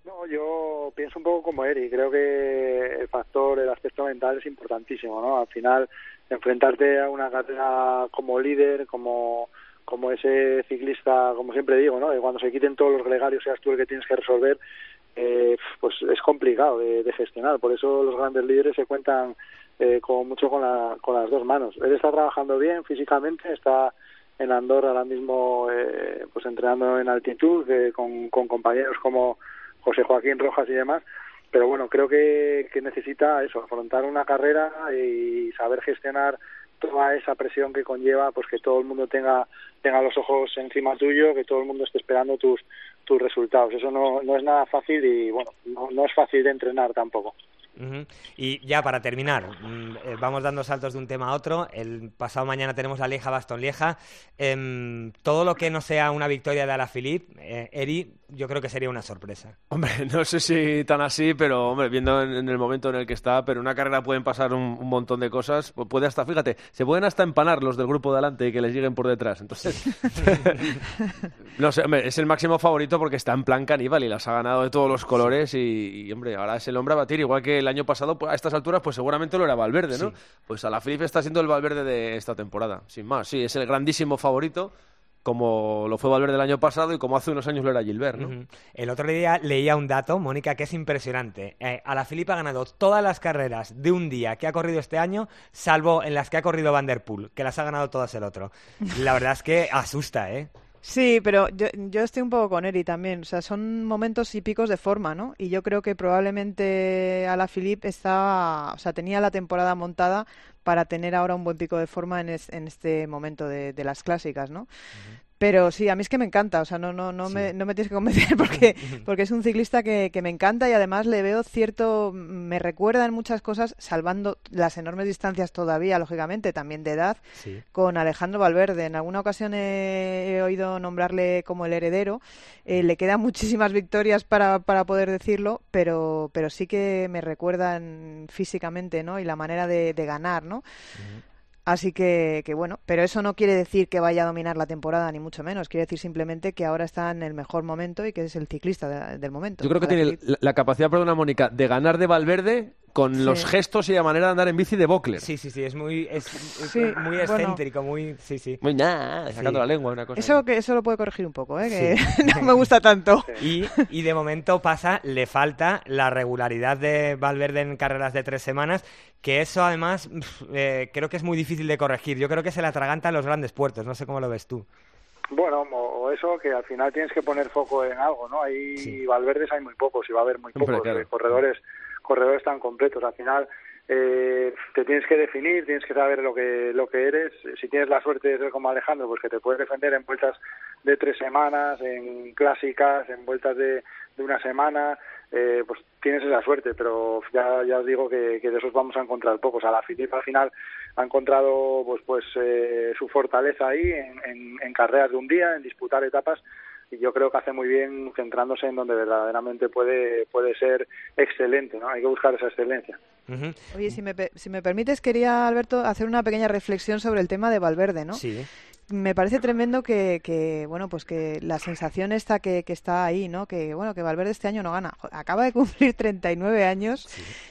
No, yo pienso un poco como Eri. Creo que el factor, el aspecto mental es importantísimo, ¿no? Al final, enfrentarte a una carrera como líder, como como ese ciclista, como siempre digo, ¿no? Que cuando se quiten todos los gregarios seas tú el que tienes que resolver, eh, pues es complicado de, gestionar. Por eso los grandes líderes se cuentan eh, con mucho con, la, con las dos manos. Él está trabajando bien físicamente, está en Andorra ahora mismo eh, pues entrenando en altitud eh, con, con compañeros como José Joaquín Rojas y demás, pero bueno, creo que, que necesita eso, afrontar una carrera y saber gestionar toda esa presión que conlleva pues que todo el mundo tenga tenga los ojos encima tuyo, que todo el mundo esté esperando tus tus resultados. Eso no, no es nada fácil y bueno, no, no es fácil de entrenar tampoco. Uh -huh. Y ya para terminar, eh, vamos dando saltos de un tema a otro. El pasado mañana tenemos la Lieja Baston Lieja. Eh, todo lo que no sea una victoria de Alaphilippe, eh, Eri, yo creo que sería una sorpresa. Hombre, no sé si tan así, pero hombre, viendo en, en el momento en el que está, pero en una carrera pueden pasar un, un, montón de cosas. Puede hasta, fíjate, se pueden hasta empanar los del grupo de adelante y que les lleguen por detrás. Entonces, no sé, hombre, es el máximo favorito porque está en plan caníbal y las ha ganado de todos los colores y, y hombre, ahora es el hombre a batir, igual que el año pasado, pues, a estas alturas, pues seguramente lo era Valverde, ¿no? Sí. Pues a la Felipe está siendo el Valverde de esta temporada, sin más. Sí, es el grandísimo favorito como lo fue Valverde el año pasado y como hace unos años lo era Gilbert, ¿no? Uh -huh. El otro día leía un dato, Mónica, que es impresionante. Eh, a la Filipe ha ganado todas las carreras de un día que ha corrido este año, salvo en las que ha corrido Van Der Poel, que las ha ganado todas el otro. La verdad es que asusta, ¿eh? Sí, pero yo, yo estoy un poco con Eri también. O sea, son momentos y picos de forma, ¿no? Y yo creo que probablemente a la Philippe estaba, o sea, tenía la temporada montada para tener ahora un buen pico de forma en, en este momento de, de, las clásicas, ¿no? Pero sí, a mí es que me encanta, o sea, no, no, no, sí. me, no me tienes que convencer porque, porque es un ciclista que, que, me encanta y además le veo cierto, me recuerda en muchas cosas, salvando las enormes distancias todavía, lógicamente, también de edad, sí. con Alejandro Valverde. En alguna ocasión he, he oído nombrarle como el heredero, eh, le quedan muchísimas victorias para, para poder decirlo, pero, pero sí que me recuerdan físicamente, ¿no? Y la manera de, de ganar, ¿no? Uh -huh. Así que, que, bueno, pero eso no quiere decir que vaya a dominar la temporada, ni mucho menos. Quiere decir simplemente que ahora está en el mejor momento y que es el ciclista de, del momento. Yo creo que tiene la, la, capacidad, perdona Mónica, de ganar de Valverde con los gestos y la manera de andar en bici de Bockler. Sí, sí, sí, es muy, es, es Sí, muy bueno. excéntrico, muy... Sí, sí. Muy nada, sacando Sí. la lengua, una cosa. Eso que eso lo puede corregir un poco, ¿eh? que Sí. no me gusta tanto. Y, y de momento pasa, le falta la regularidad de Valverde en carreras de tres semanas, que eso además eh, creo que es muy difícil de corregir. Yo creo que se le atraganta en los grandes puertos, no sé cómo lo ves tú. Bueno, o o eso que al final tienes que poner foco en algo, ¿no? Ahí Valverdes hay muy pocos y va a haber muy Hombre, pocos claro. eh, corredores corredores tan completos. Al final eh, te tienes que definir, tienes que saber lo que lo que eres. Si tienes la suerte de ser como Alejandro, pues que te puedes defender en vueltas de tres semanas, en clásicas, en vueltas de, una semana, eh, pues tienes esa suerte. Pero ya ya os digo que, de esos vamos a encontrar pocos. A la Filip al final ha encontrado pues pues eh, su fortaleza ahí en, en, en carreras de un día, en disputar etapas y yo creo que hace muy bien centrándose en donde verdaderamente puede puede ser excelente, ¿no? Hay que buscar esa excelencia. Oye, si me, pe- si me permites, quería, Alberto, hacer una pequeña reflexión sobre el tema de Valverde, ¿no? Sí. Me parece tremendo que, que, bueno, pues que la sensación esta que, que está ahí, ¿no? Que, bueno, que Valverde este año no gana. Acaba de cumplir 39 años,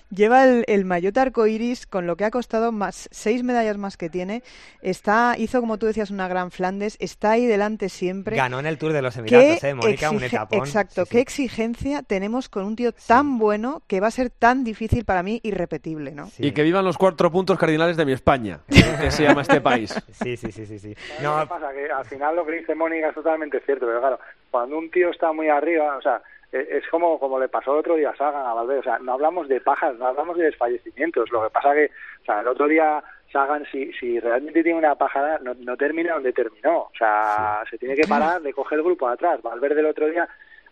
lleva el, el maillot arcoiris con lo que ha costado más seis medallas más que tiene. Está, hizo, como tú decías, una gran Flandes, está ahí delante siempre. Ganó en el Tour de los ¿Qué Emiratos, ¿eh, Mónica? Un etapón. Exacto, qué exigencia tenemos con un tío tan bueno que va a ser tan difícil para mí irrepetible, ¿no? Y que vivan los cuatro puntos cardinales de mi España, que se llama este país. Sí, sí, sí, sí. sí. No, ¿Qué pasa? Que al final lo que dice Mónica es totalmente cierto, pero claro, cuando un tío está muy arriba, o sea, e- es como, como le pasó el otro día a Sagan a Valverde, o sea, no hablamos de pajas, no hablamos de desfallecimientos, lo que pasa que, o sea, el otro día Sagan, si, si realmente tiene una pájara, no, no termina donde terminó, o sea, se tiene que parar de coger el grupo de atrás, Valverde el otro día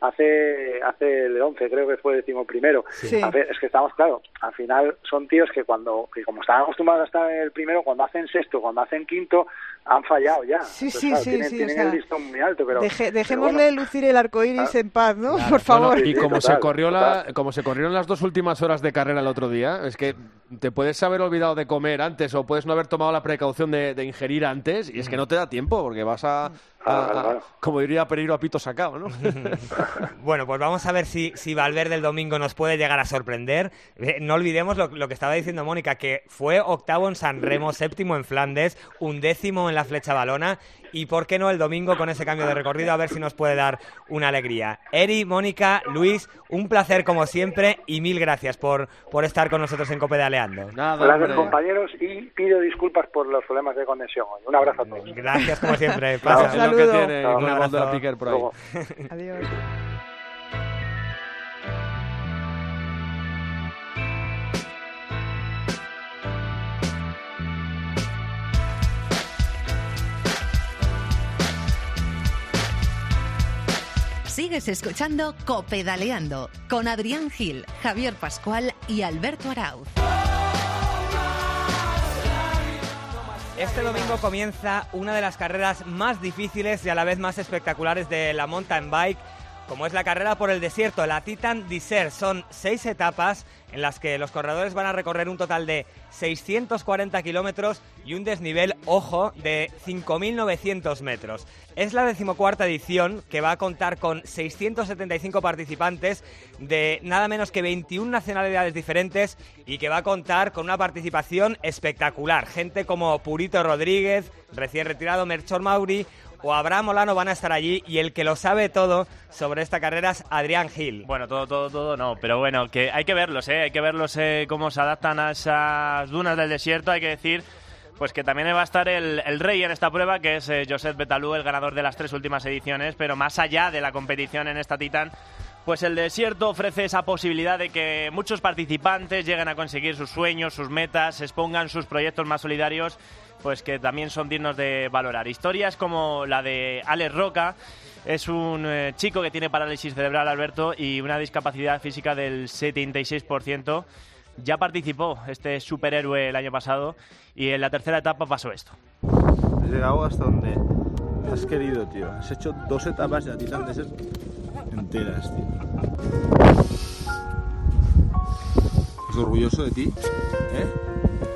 hace hace el 11 creo que fue décimo primero Sí. A ver, es que estamos claro al final son tíos que cuando que como están acostumbrados a estar en el primero cuando hacen sexto cuando hacen quinto han fallado ya Sí, Entonces, sí, claro, sí, tienen, sí, o tienen sea, el listón muy alto pero Deje- pero dejémosle bueno, lucir el arco iris en paz, ¿no? Claro. Por favor. Y Sí, como total, se corrió la, como se corrieron las dos últimas horas de carrera el otro día, es que te puedes haber olvidado de comer antes o puedes no haber tomado la precaución de, de ingerir antes y es que no te da tiempo porque vas a, como diría Pereiro a pito sacado, ¿no? Bueno, pues vamos a ver si, si Valverde el domingo nos puede llegar a sorprender. Eh, No olvidemos lo, lo que estaba diciendo Mónica, que fue octavo en San Remo, séptimo en Flandes, undécimo en la flecha balona y por qué no el domingo con ese cambio de recorrido a ver si nos puede dar una alegría. Eri, Mónica, Luis, un placer como siempre y mil gracias por, por estar con nosotros en Copedaleando. gracias compañeros y pido disculpas por los problemas de conexión hoy. un abrazo a todos Gracias como siempre. Pasa. Un de la abrazo. Piquer por ahí. Adiós. Sigues escuchando Copedaleando con Adrián Gil, Javier Pascual y Alberto Arauz. Este domingo comienza una de las carreras más difíciles y a la vez más espectaculares de la mountain bike, como es la carrera por el desierto, la Titan Desert. Son seis etapas en las que los corredores van a recorrer un total de 640 kilómetros y un desnivel, ojo, de 5.900 metros. Es la decimocuarta edición que va a contar con 675 participantes de nada menos que 21 nacionalidades diferentes y que va a contar con una participación espectacular. Gente como Purito Rodríguez, recién retirado Merchor Mauri o Abraham Olano van a estar allí y el que lo sabe todo sobre esta carrera es Adrián Gil. Bueno, todo, todo, todo no, pero bueno, que hay que verlos, ¿eh? Hay que verlos eh, cómo se adaptan a esas dunas del desierto, hay que decir... Pues que también va a estar el, rey en esta prueba, que es eh, Josep Betalú, el ganador de las tres últimas ediciones, pero más allá de la competición en esta Titán, pues el desierto ofrece esa posibilidad de que muchos participantes lleguen a conseguir sus sueños, sus metas, expongan sus proyectos más solidarios, pues que también son dignos de valorar. Historias como la de Alex Roca, es un eh, chico que tiene parálisis cerebral, Alberto, y una discapacidad física del 76%. Ya participó este superhéroe el año pasado y en la tercera etapa pasó esto. Has llegado hasta donde has querido, tío. Has hecho dos etapas de la Titan Desert enteras, tío. ¿Estás orgulloso de ti? ¿Eh?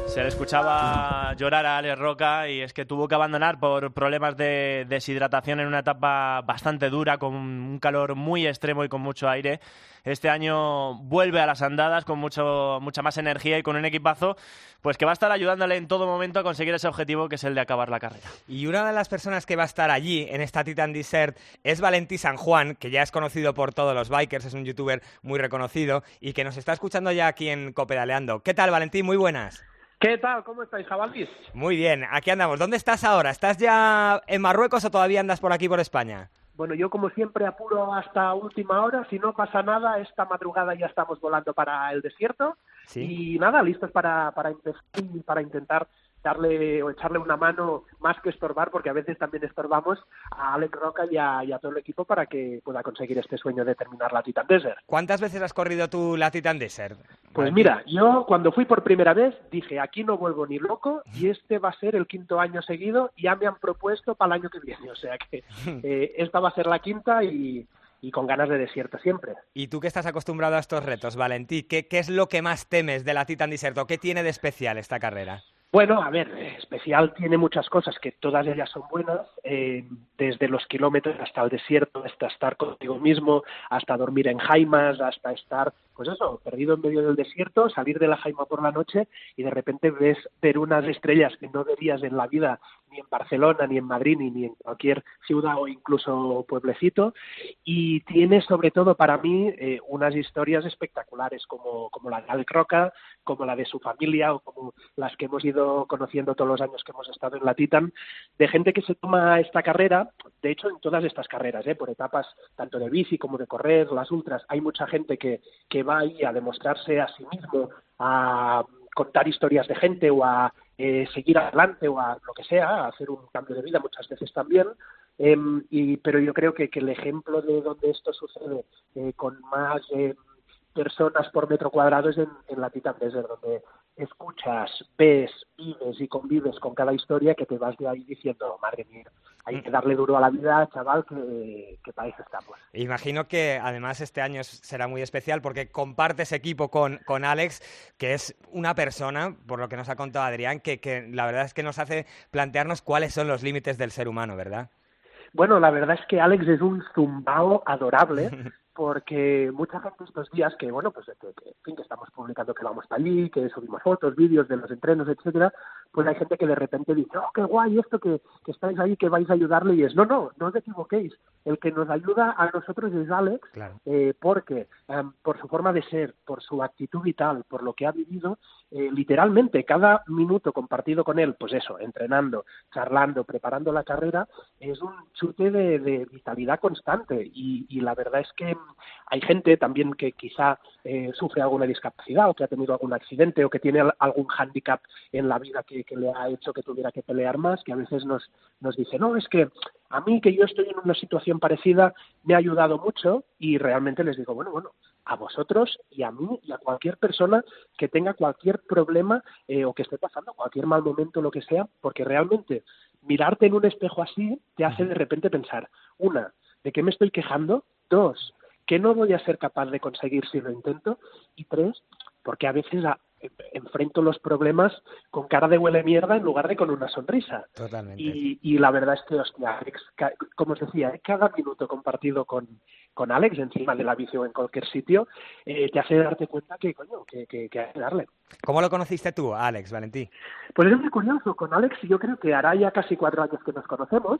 Se le escuchaba llorar a Alex Roca y es que tuvo que abandonar por problemas de deshidratación en una etapa bastante dura, con un calor muy extremo y con mucho aire. Este año vuelve a las andadas con mucho, mucha más energía y con un equipazo pues que va a estar ayudándole en todo momento a conseguir ese objetivo que es el de acabar la carrera. Y una de las personas que va a estar allí en esta Titan Desert es Valentí San Juan, que ya es conocido por todos los bikers, es un youtuber muy reconocido y que nos está escuchando ya aquí en Copedaleando. ¿Qué tal, Valentí? Muy buenas. ¿Qué tal? ¿Cómo estáis, jabalís? Muy bien, aquí andamos. ¿Dónde estás ahora? ¿Estás ya en Marruecos o todavía andas por aquí, por España? Bueno, yo como siempre apuro hasta última hora. Si no pasa nada, esta madrugada ya estamos volando para el desierto. Y nada, listos para, para empezar y para intentar darle o echarle una mano más que estorbar, porque a veces también estorbamos a Alex Roca y a, y a, todo el equipo para que pueda conseguir este sueño de terminar la Titan Desert. ¿Cuántas veces has corrido tú la Titan Desert? Pues mira, yo cuando fui por primera vez dije, aquí no vuelvo ni loco y este va a ser el quinto año seguido y ya me han propuesto para el año que viene, o sea que eh, esta va a ser la quinta y, y con ganas de desierto siempre. Y tú que estás acostumbrado a estos retos, Valentí, ¿qué, qué es lo que más temes de la Titan Desert o qué tiene de especial esta carrera? Bueno, a ver, especial tiene muchas cosas que todas ellas son buenas, eh, desde los kilómetros hasta el desierto, hasta estar contigo mismo, hasta dormir en jaimas, hasta estar, pues eso, perdido en medio del desierto, salir de la jaima por la noche y de repente ves ver unas estrellas que no verías en la vida ni en Barcelona, ni en Madrid, ni, en cualquier ciudad o incluso pueblecito. Y tiene sobre todo para mí eh, unas historias espectaculares como, como la de Al Croca, como la de su familia o como las que hemos ido conociendo todos los años que hemos estado en la Titan, de gente que se toma esta carrera, de hecho en todas estas carreras, ¿eh? por etapas tanto de bici como de correr, las ultras, hay mucha gente que, que va ahí a demostrarse a sí mismo, a contar historias de gente o a eh, seguir adelante o a lo que sea, a hacer un cambio de vida muchas veces también. Eh, y, pero yo creo que, que, el ejemplo de donde esto sucede eh, con más eh, personas por metro cuadrado es en, en la Titan Desert, donde escuchas, ves, vives y convives con cada historia que te vas de ahí diciendo, madre mía, hay que darle duro a la vida, chaval, que, que eso estamos. Imagino que además este año será muy especial porque compartes equipo con, con Alex, que es una persona, por lo que nos ha contado Adrián, que, que la verdad es que nos hace plantearnos cuáles son los límites del ser humano, ¿verdad? Bueno, la verdad es que Alex es un zumbao adorable porque mucha gente estos días que, bueno, pues que, fin, que estamos publicando que vamos para allí, que subimos fotos, vídeos de los entrenos, etcétera, pues hay gente que de repente dice, oh, qué guay esto que, que estáis ahí, que vais a ayudarle, y es, no, no, no os equivoquéis, el que nos ayuda a nosotros es Alex, claro. eh, porque um, por su forma de ser, por su actitud vital, por lo que ha vivido, eh, literalmente cada minuto compartido con él, pues eso, entrenando, charlando, preparando la carrera, es un chute de, de vitalidad constante, y, y la verdad es que hay gente también que quizá eh, sufre alguna discapacidad o que ha tenido algún accidente o que tiene algún hándicap en la vida que, que, le ha hecho que tuviera que pelear más, que a veces nos, nos dice, no, es que a mí que yo estoy en una situación parecida me ha ayudado mucho y realmente les digo, bueno, bueno, a vosotros y a mí y a cualquier persona que tenga cualquier problema eh, o que esté pasando cualquier mal momento, lo que sea, porque realmente mirarte en un espejo así te hace de repente pensar, una, ¿de qué me estoy quejando? Dos, que no voy a ser capaz de conseguir si lo intento y tres porque a veces a, enfrento los problemas con cara de huele mierda en lugar de con una sonrisa Totalmente. y, y la verdad es que hostia Alex, como os decía ¿eh? cada minuto compartido con con Alex encima de la bici o en cualquier sitio eh, te hace darte cuenta que coño que, que, que hay que darle ¿Cómo lo conociste tú, Alex, Valentí? Pues es muy curioso, con Alex yo creo que hará ya casi cuatro años que nos conocemos.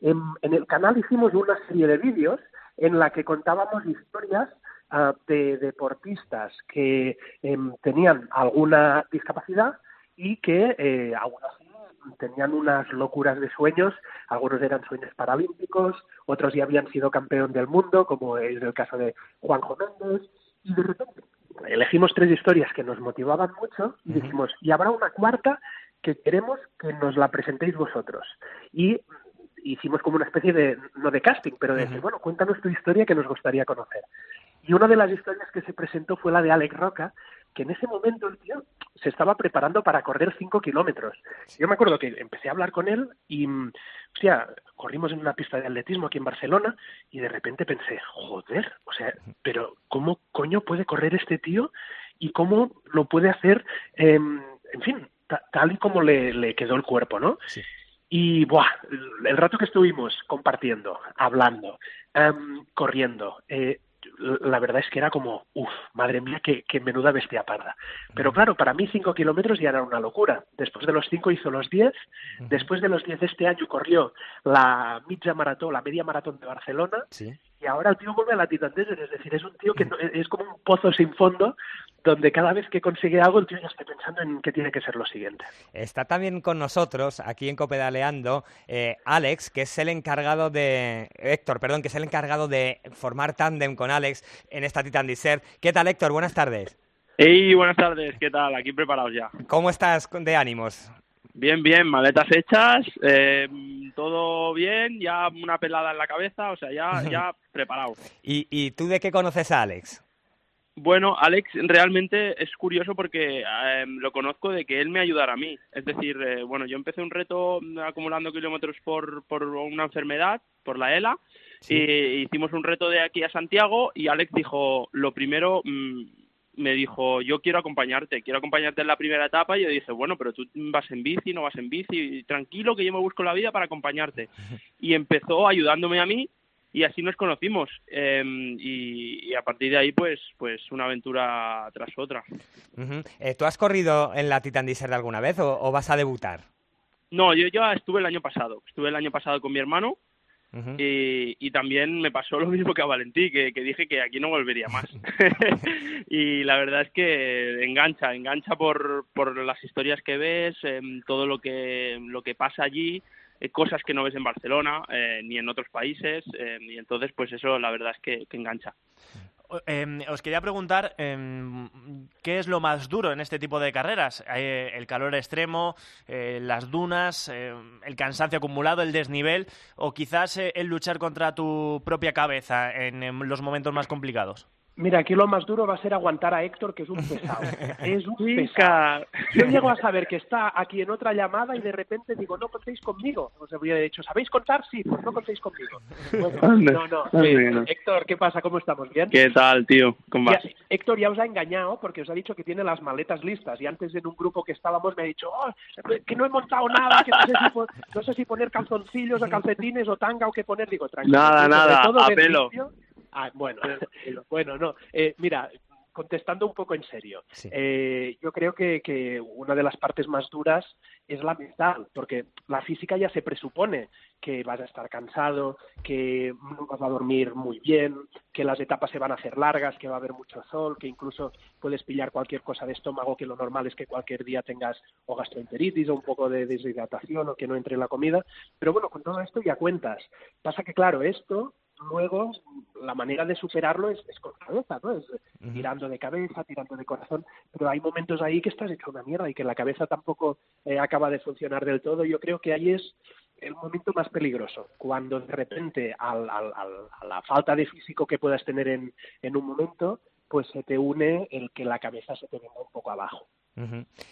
En, en el canal hicimos una serie de vídeos en la que contábamos historias uh, de deportistas que eh, tenían alguna discapacidad y que eh, aún así tenían unas locuras de sueños, algunos eran sueños paralímpicos, otros ya habían sido campeón del mundo, como es el caso de Juanjo Méndez, y de repente elegimos tres historias que nos motivaban mucho y dijimos, y habrá una cuarta que queremos que nos la presentéis vosotros. Y hicimos como una especie de, no de casting, pero de decir, bueno, cuéntanos tu historia que nos gustaría conocer. Y una de las historias que se presentó fue la de Alex Roca, que en ese momento el tío se estaba preparando para correr cinco kilómetros. Yo me acuerdo que empecé a hablar con él y, o sea, corrimos en una pista de atletismo aquí en Barcelona y de repente pensé, joder, o sea, pero ¿cómo coño puede correr este tío y cómo lo puede hacer, eh, en fin, ta- tal y como le, le quedó el cuerpo, ¿no? Y, buah, el rato que estuvimos compartiendo, hablando, em, corriendo, eh, la verdad es que era como, uff, madre mía, qué, qué menuda bestia parda. Pero claro, para mí cinco kilómetros ya era una locura. Después de los cinco hizo los diez. Después de los diez de este año corrió la media maratón, la media maratón de Barcelona. Y ahora el tío vuelve a la Titan Desert. Es decir, es un tío que no- es como un pozo sin fondo, donde cada vez que consigue algo, el tío ya está pensando en qué tiene que ser lo siguiente. Está también con nosotros, aquí en Copedaleando, eh, Alex, que es el encargado de... Héctor, perdón, que es el encargado de formar tándem con Alex en esta Titan Desert. ¿Qué tal, Héctor? Buenas tardes. Hey, buenas tardes, ¿qué tal? Aquí preparados ya. ¿Cómo estás de ánimos? Bien, bien, maletas hechas, eh, todo bien, ya una pelada en la cabeza, o sea, ya, ya preparado. ¿Y, ¿Y tú de qué conoces a Alex? Bueno, Alex realmente es curioso porque eh, lo conozco de que él me ayudara a mí. Es decir, eh, bueno, yo empecé un reto acumulando kilómetros por, por una enfermedad, por la ELA, y hicimos un reto de aquí a Santiago y Alex dijo, lo primero, mm, me dijo, yo quiero acompañarte, quiero acompañarte en la primera etapa y yo dije, bueno, pero tú vas en bici, no vas en bici, tranquilo que yo me busco la vida para acompañarte. Y empezó ayudándome a mí y así nos conocimos eh, y, y a partir de ahí pues pues una aventura tras otra. Eh, ¿Tú has corrido en la Titan Desert alguna vez o, o vas a debutar? no yo ya estuve el año pasado estuve el año pasado con mi hermano Y, y también me pasó lo mismo que a Valentí que, que dije que aquí no volvería más. Y la verdad es que engancha engancha por, por las historias que ves em, todo lo que lo que pasa allí eh, cosas que no ves en Barcelona eh, ni en otros países em, y entonces pues eso la verdad es que, que engancha Em, os quería preguntar em, qué es lo más duro en este tipo de carreras. Eh, el calor extremo, eh, las dunas, em, el cansancio acumulado, el desnivel o quizás eh, el luchar contra tu propia cabeza en, los momentos más complicados. Mira, aquí lo más duro va a ser aguantar a Héctor, que es un pesado. es un pesado. Yo llego a saber que está aquí en otra llamada y de repente digo, no contéis conmigo. Os habría dicho, ¿sabéis contar? Sí, pues no contéis conmigo. Bueno, no, no. eh. Héctor, ¿qué pasa? ¿Cómo estamos? ¿Bien? ¿Qué tal, tío? ¿Cómo vas? Ya- Héctor ya os ha engañado porque os ha dicho que tiene las maletas listas y antes en un grupo que estábamos me ha dicho "Oh, que no he montado nada, que no sé, si, pon- no sé si poner calzoncillos o calcetines o tanga o qué poner. Digo, tranquilo. Nada, nada, todo a de pelo. Ah, bueno, bueno, no. Eh, mira, contestando un poco en serio, eh, yo creo que, que una de las partes más duras es la mental, porque la física ya se presupone que vas a estar cansado, que no vas a dormir muy bien, que las etapas se van a hacer largas, que va a haber mucho sol, que incluso puedes pillar cualquier cosa de estómago, que lo normal es que cualquier día tengas o gastroenteritis o un poco de deshidratación o que no entre la comida. Pero bueno, con todo esto ya cuentas. Pasa que, claro, esto luego la manera de superarlo es, es con cabeza, ¿no? Es tirando de cabeza, tirando de corazón, pero hay momentos ahí que estás hecho una mierda y que la cabeza tampoco eh, acaba de funcionar del todo. Yo creo que ahí es el momento más peligroso, cuando de repente al- al- al- a la falta de físico que puedas tener en, en un momento, pues se te une el que la cabeza se te venga un poco abajo.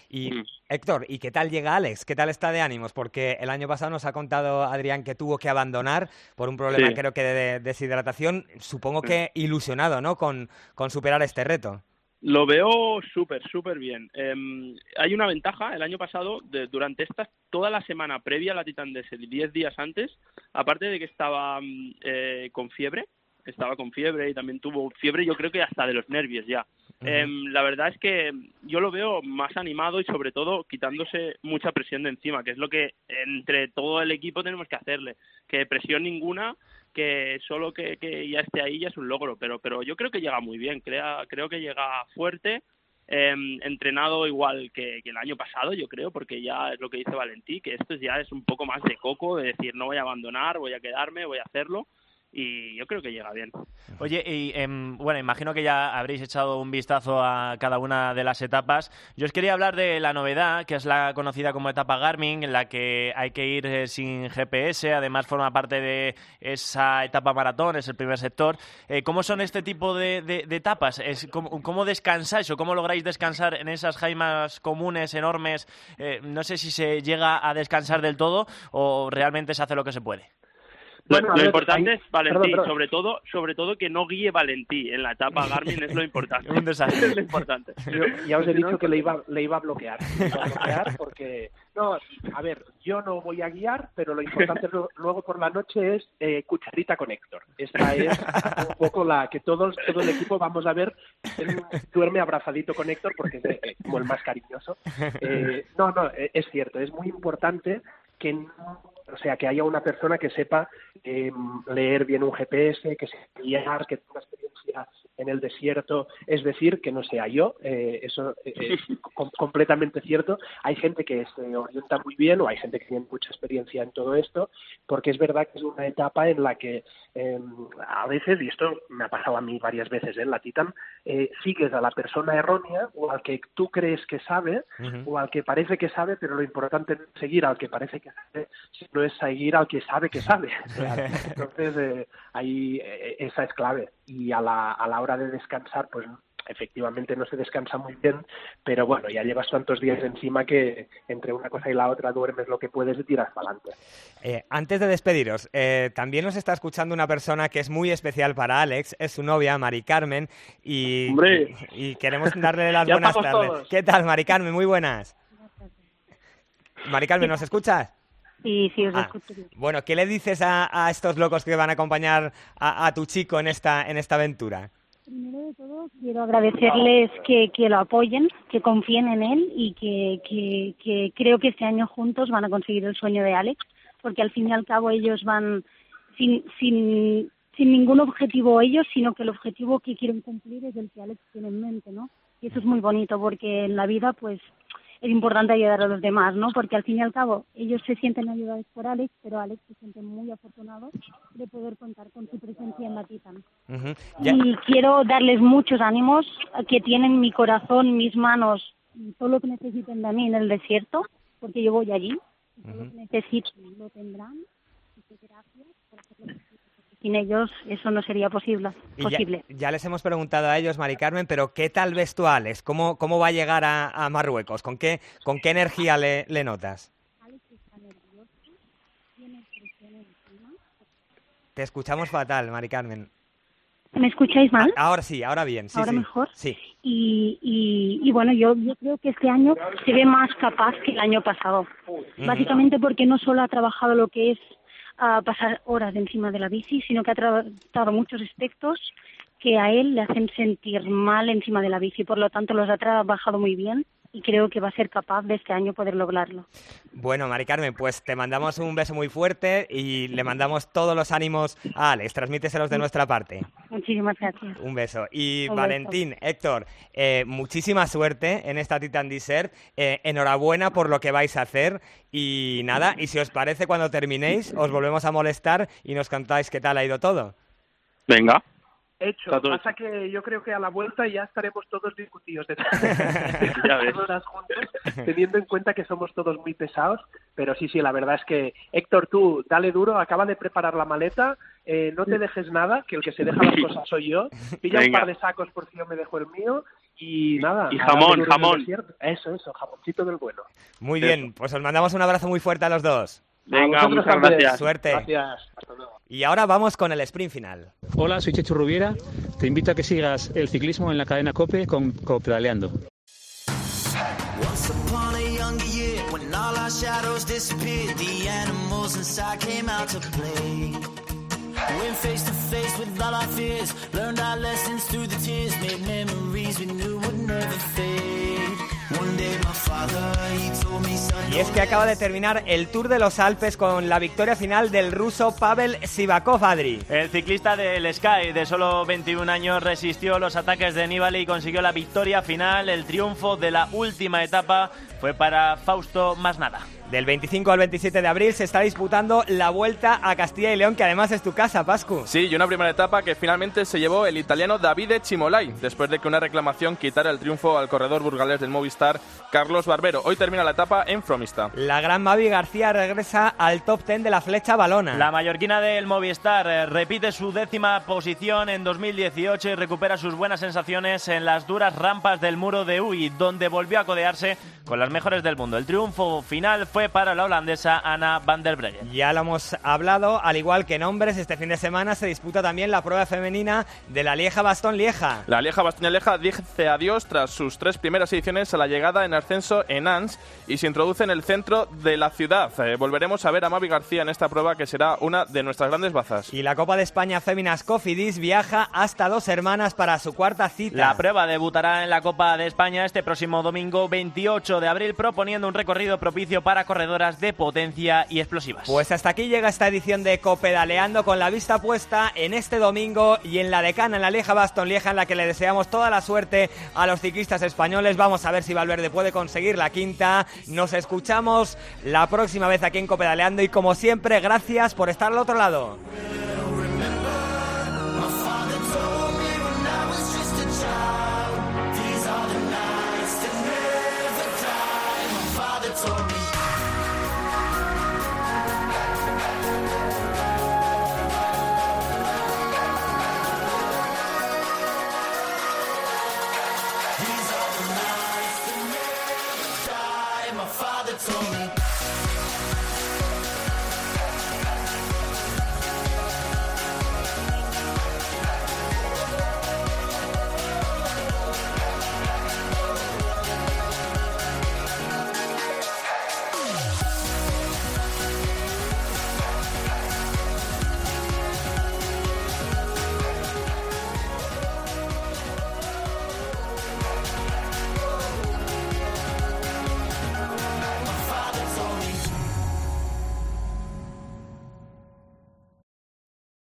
Y Héctor, ¿y qué tal llega Alex? ¿Qué tal está de ánimos? Porque el año pasado nos ha contado Adrián que tuvo que abandonar por un problema, Sí. creo que de deshidratación. Supongo que ilusionado, ¿no? Con, con superar este reto. Lo veo súper, súper bien. Em, hay una ventaja, el año pasado, de- durante esta, toda la semana previa a la Titan Desert, 10 días antes, aparte de que estaba mm, eh, con fiebre, estaba con fiebre y también tuvo fiebre, yo creo que hasta de los nervios ya. Em, la verdad es que yo lo veo más animado y sobre todo quitándose mucha presión de encima, que es lo que entre todo el equipo tenemos que hacerle. Que presión ninguna, que solo que, ya esté ahí ya es un logro, pero, pero yo creo que llega muy bien, crea, creo que llega fuerte, em, entrenado igual que, que el año pasado, yo creo, porque ya es lo que dice Valentí, que esto ya es un poco más de coco, de decir no voy a abandonar, voy a quedarme, voy a hacerlo, y yo creo que llega bien. Oye, y em, bueno, imagino que ya habréis echado un vistazo a cada una de las etapas. Yo os quería hablar de la novedad, que es la conocida como etapa Garmin, en la que hay que ir eh, sin GPS, además forma parte de esa etapa maratón, es el primer sector. Eh, ¿Cómo son este tipo de, etapas? ¿cómo, cómo descansáis o cómo lográis descansar en esas jaimas comunes, enormes? Eh, no sé si se llega a descansar del todo o realmente se hace lo que se puede. Lo, Bueno, lo importante es Valentí, perdón, perdón. sobre todo, sobre todo que no guíe Valentí en la etapa Garmin es lo importante. Un desastre. es lo importante. Yo ya os he dicho que le iba, le iba a bloquear. Le iba a bloquear porque, no, a ver, yo no voy a guiar, pero lo importante lo- luego por la noche es eh, cucharita con Héctor. Esta es un poco la que todos, todo el equipo vamos a ver. Él duerme abrazadito con Héctor porque es eh, como el más cariñoso. Eh, no, no, eh, es cierto, es muy importante que no, o sea, que haya una persona que sepa eh, leer bien un GPS, que sepa guiar, que tenga experiencia en el desierto, es decir, que no sea yo, eh, eso eh, es com- completamente cierto. Hay gente que se orienta muy bien o hay gente que tiene mucha experiencia en todo esto, porque es verdad que es una etapa en la que eh, a veces, y esto me ha pasado a mí varias veces ¿eh? en la Titan, eh, sigues a la persona errónea o al que tú crees que sabe o al que parece que sabe, pero lo importante no es seguir al que parece que sabe, sino es seguir al que sabe que sabe. Entonces, eh, ahí eh, esa es clave. Y a la, a la hora de descansar, pues efectivamente no se descansa muy bien, pero bueno, ya llevas tantos días encima que entre una cosa y la otra duermes lo que puedes y tiras para adelante. Eh, antes de despediros, eh, también nos está escuchando una persona que es muy especial para Alex, es su novia, Mari Carmen, y, Hombre. y queremos darle las buenas tardes. todos. ¿Qué tal, Mari Carmen? Muy buenas. Mari Carmen, ¿nos escuchas? Sí, sí, os Ah. Bueno, ¿qué le dices a, a estos locos que van a acompañar a, a tu chico en esta, en esta aventura? Primero de todo, quiero agradecerles que, que lo apoyen, que confíen en él y que, que, que creo que este año juntos van a conseguir el sueño de Alex, porque al fin y al cabo ellos van sin, sin, sin ningún objetivo ellos, sino que el objetivo que quieren cumplir es el que Alex tiene en mente, ¿no? Y eso es muy bonito porque en la vida, pues, es importante ayudar a los demás, ¿no? Porque al fin y al cabo ellos se sienten ayudados por Alex, pero Alex se siente muy afortunado de poder contar con su presencia en la Titan. Y quiero darles muchos ánimos, que tienen mi corazón, mis manos, todo lo que necesiten de mí en el desierto, porque yo voy allí, y todo lo que necesiten lo tendrán. Y que gracias por hacer lo posible, porque Sin ellos eso no sería posible. Ya- posible. Ya, les hemos preguntado a ellos, Mari Carmen, pero ¿qué tal ves tú, Alex? ¿Cómo, cómo va a llegar a, a Marruecos? ¿Con qué, con qué energía le, le notas? Alex está nervioso, tiene presión encima. Te escuchamos fatal, Mari Carmen. ¿Me escucháis mal? Ahora sí, ahora bien. Sí, ¿Ahora sí. mejor? Sí. y, y, y bueno, yo, yo creo que este año se ve más capaz que el año pasado. Básicamente porque no solo ha trabajado lo que es ah, pasar horas encima de la bici, sino que ha tratado muchos aspectos que a él le hacen sentir mal encima de la bici. Por lo tanto, los ha trabajado muy bien y creo que va a ser capaz de este año poder lograrlo. Bueno, Mari Carmen, pues te mandamos un beso muy fuerte y le mandamos todos los ánimos a Alex. Transmíteselos de nuestra parte. Muchísimas gracias. Un beso. Y Un beso. Valentín, Héctor, eh, muchísima suerte en esta Titan Desert. Eh, enhorabuena por lo que vais a hacer. Y nada, y si os parece, cuando terminéis, os volvemos a molestar y nos contáis qué tal ha ido todo. Venga. Hecho, Está pasa que yo creo que a la vuelta ya estaremos todos discutidos de Ya ves. horas juntos, teniendo en cuenta que somos todos muy pesados, pero sí, sí, la verdad es que Héctor, tú dale duro, acaba de preparar la maleta, eh, no te dejes nada, que el que se deja las cosas soy yo, pilla un par de sacos por si yo me dejo el mío y nada. Y jamón, jamón. Eso, eso, jamoncito del bueno. Muy bien, pues os mandamos un abrazo muy fuerte a los dos. Venga, muchas también. gracias. Suerte. Gracias, hasta luego. Y ahora vamos con el sprint final. Hola, soy Chechu Rubiera. Te invito a que sigas el ciclismo en la cadena COPE con Copedaleando. Once upon a younger year, when all our shadows disappeared, the animals inside came out to play. Went face to face with all our fears, learned our lessons through the tears, made memories we knew would never fade. Y es que acaba de terminar el Tour de los Alpes con la victoria final del ruso Pavel Sivakov, Adri. El ciclista del Sky de solo 21 años resistió los ataques de Nibali y consiguió la victoria final. El triunfo de la última etapa fue para Fausto Masnada. Del 25 al 27 de abril se está disputando la Vuelta a Castilla y León, que además es tu casa, Pascu. Sí, y una primera etapa que finalmente se llevó el italiano Davide Chimolai, después de que una reclamación quitara el triunfo al corredor burgalés del Movistar, Carlos Barbero. Hoy termina la etapa en Fromista. La gran Mavi García regresa al top 10 de la flecha balona. La mallorquina del Movistar eh, repite su décima posición en 2018 y recupera sus buenas sensaciones en las duras rampas del muro de Uy, donde volvió a codearse con las mejores del mundo. El triunfo final fue fue para la holandesa Anna van der Breggen. Ya lo hemos hablado, al igual que en hombres, este fin de semana se disputa también la prueba femenina de la Lieja Bastón Lieja. La Lieja Bastoña Lieja dice adiós tras sus tres primeras ediciones a la llegada en ascenso en Ans y se introduce en el centro de la ciudad. Eh, volveremos a ver a Mavi García en esta prueba que será una de nuestras grandes bazas. Y la Copa de España Féminas Cofidis viaja hasta dos hermanas para su cuarta cita. La prueba debutará en la Copa de España este próximo domingo 28 de abril proponiendo un recorrido propicio para corredoras de potencia y explosivas. Pues hasta aquí llega esta edición de Copedaleando con la vista puesta en este domingo y en la decana, en la Lieja Baston Lieja, en la que le deseamos toda la suerte a los ciclistas españoles. Vamos a ver si Valverde puede conseguir la quinta. Nos escuchamos la próxima vez aquí en Copedaleando y como siempre, gracias por estar al otro lado.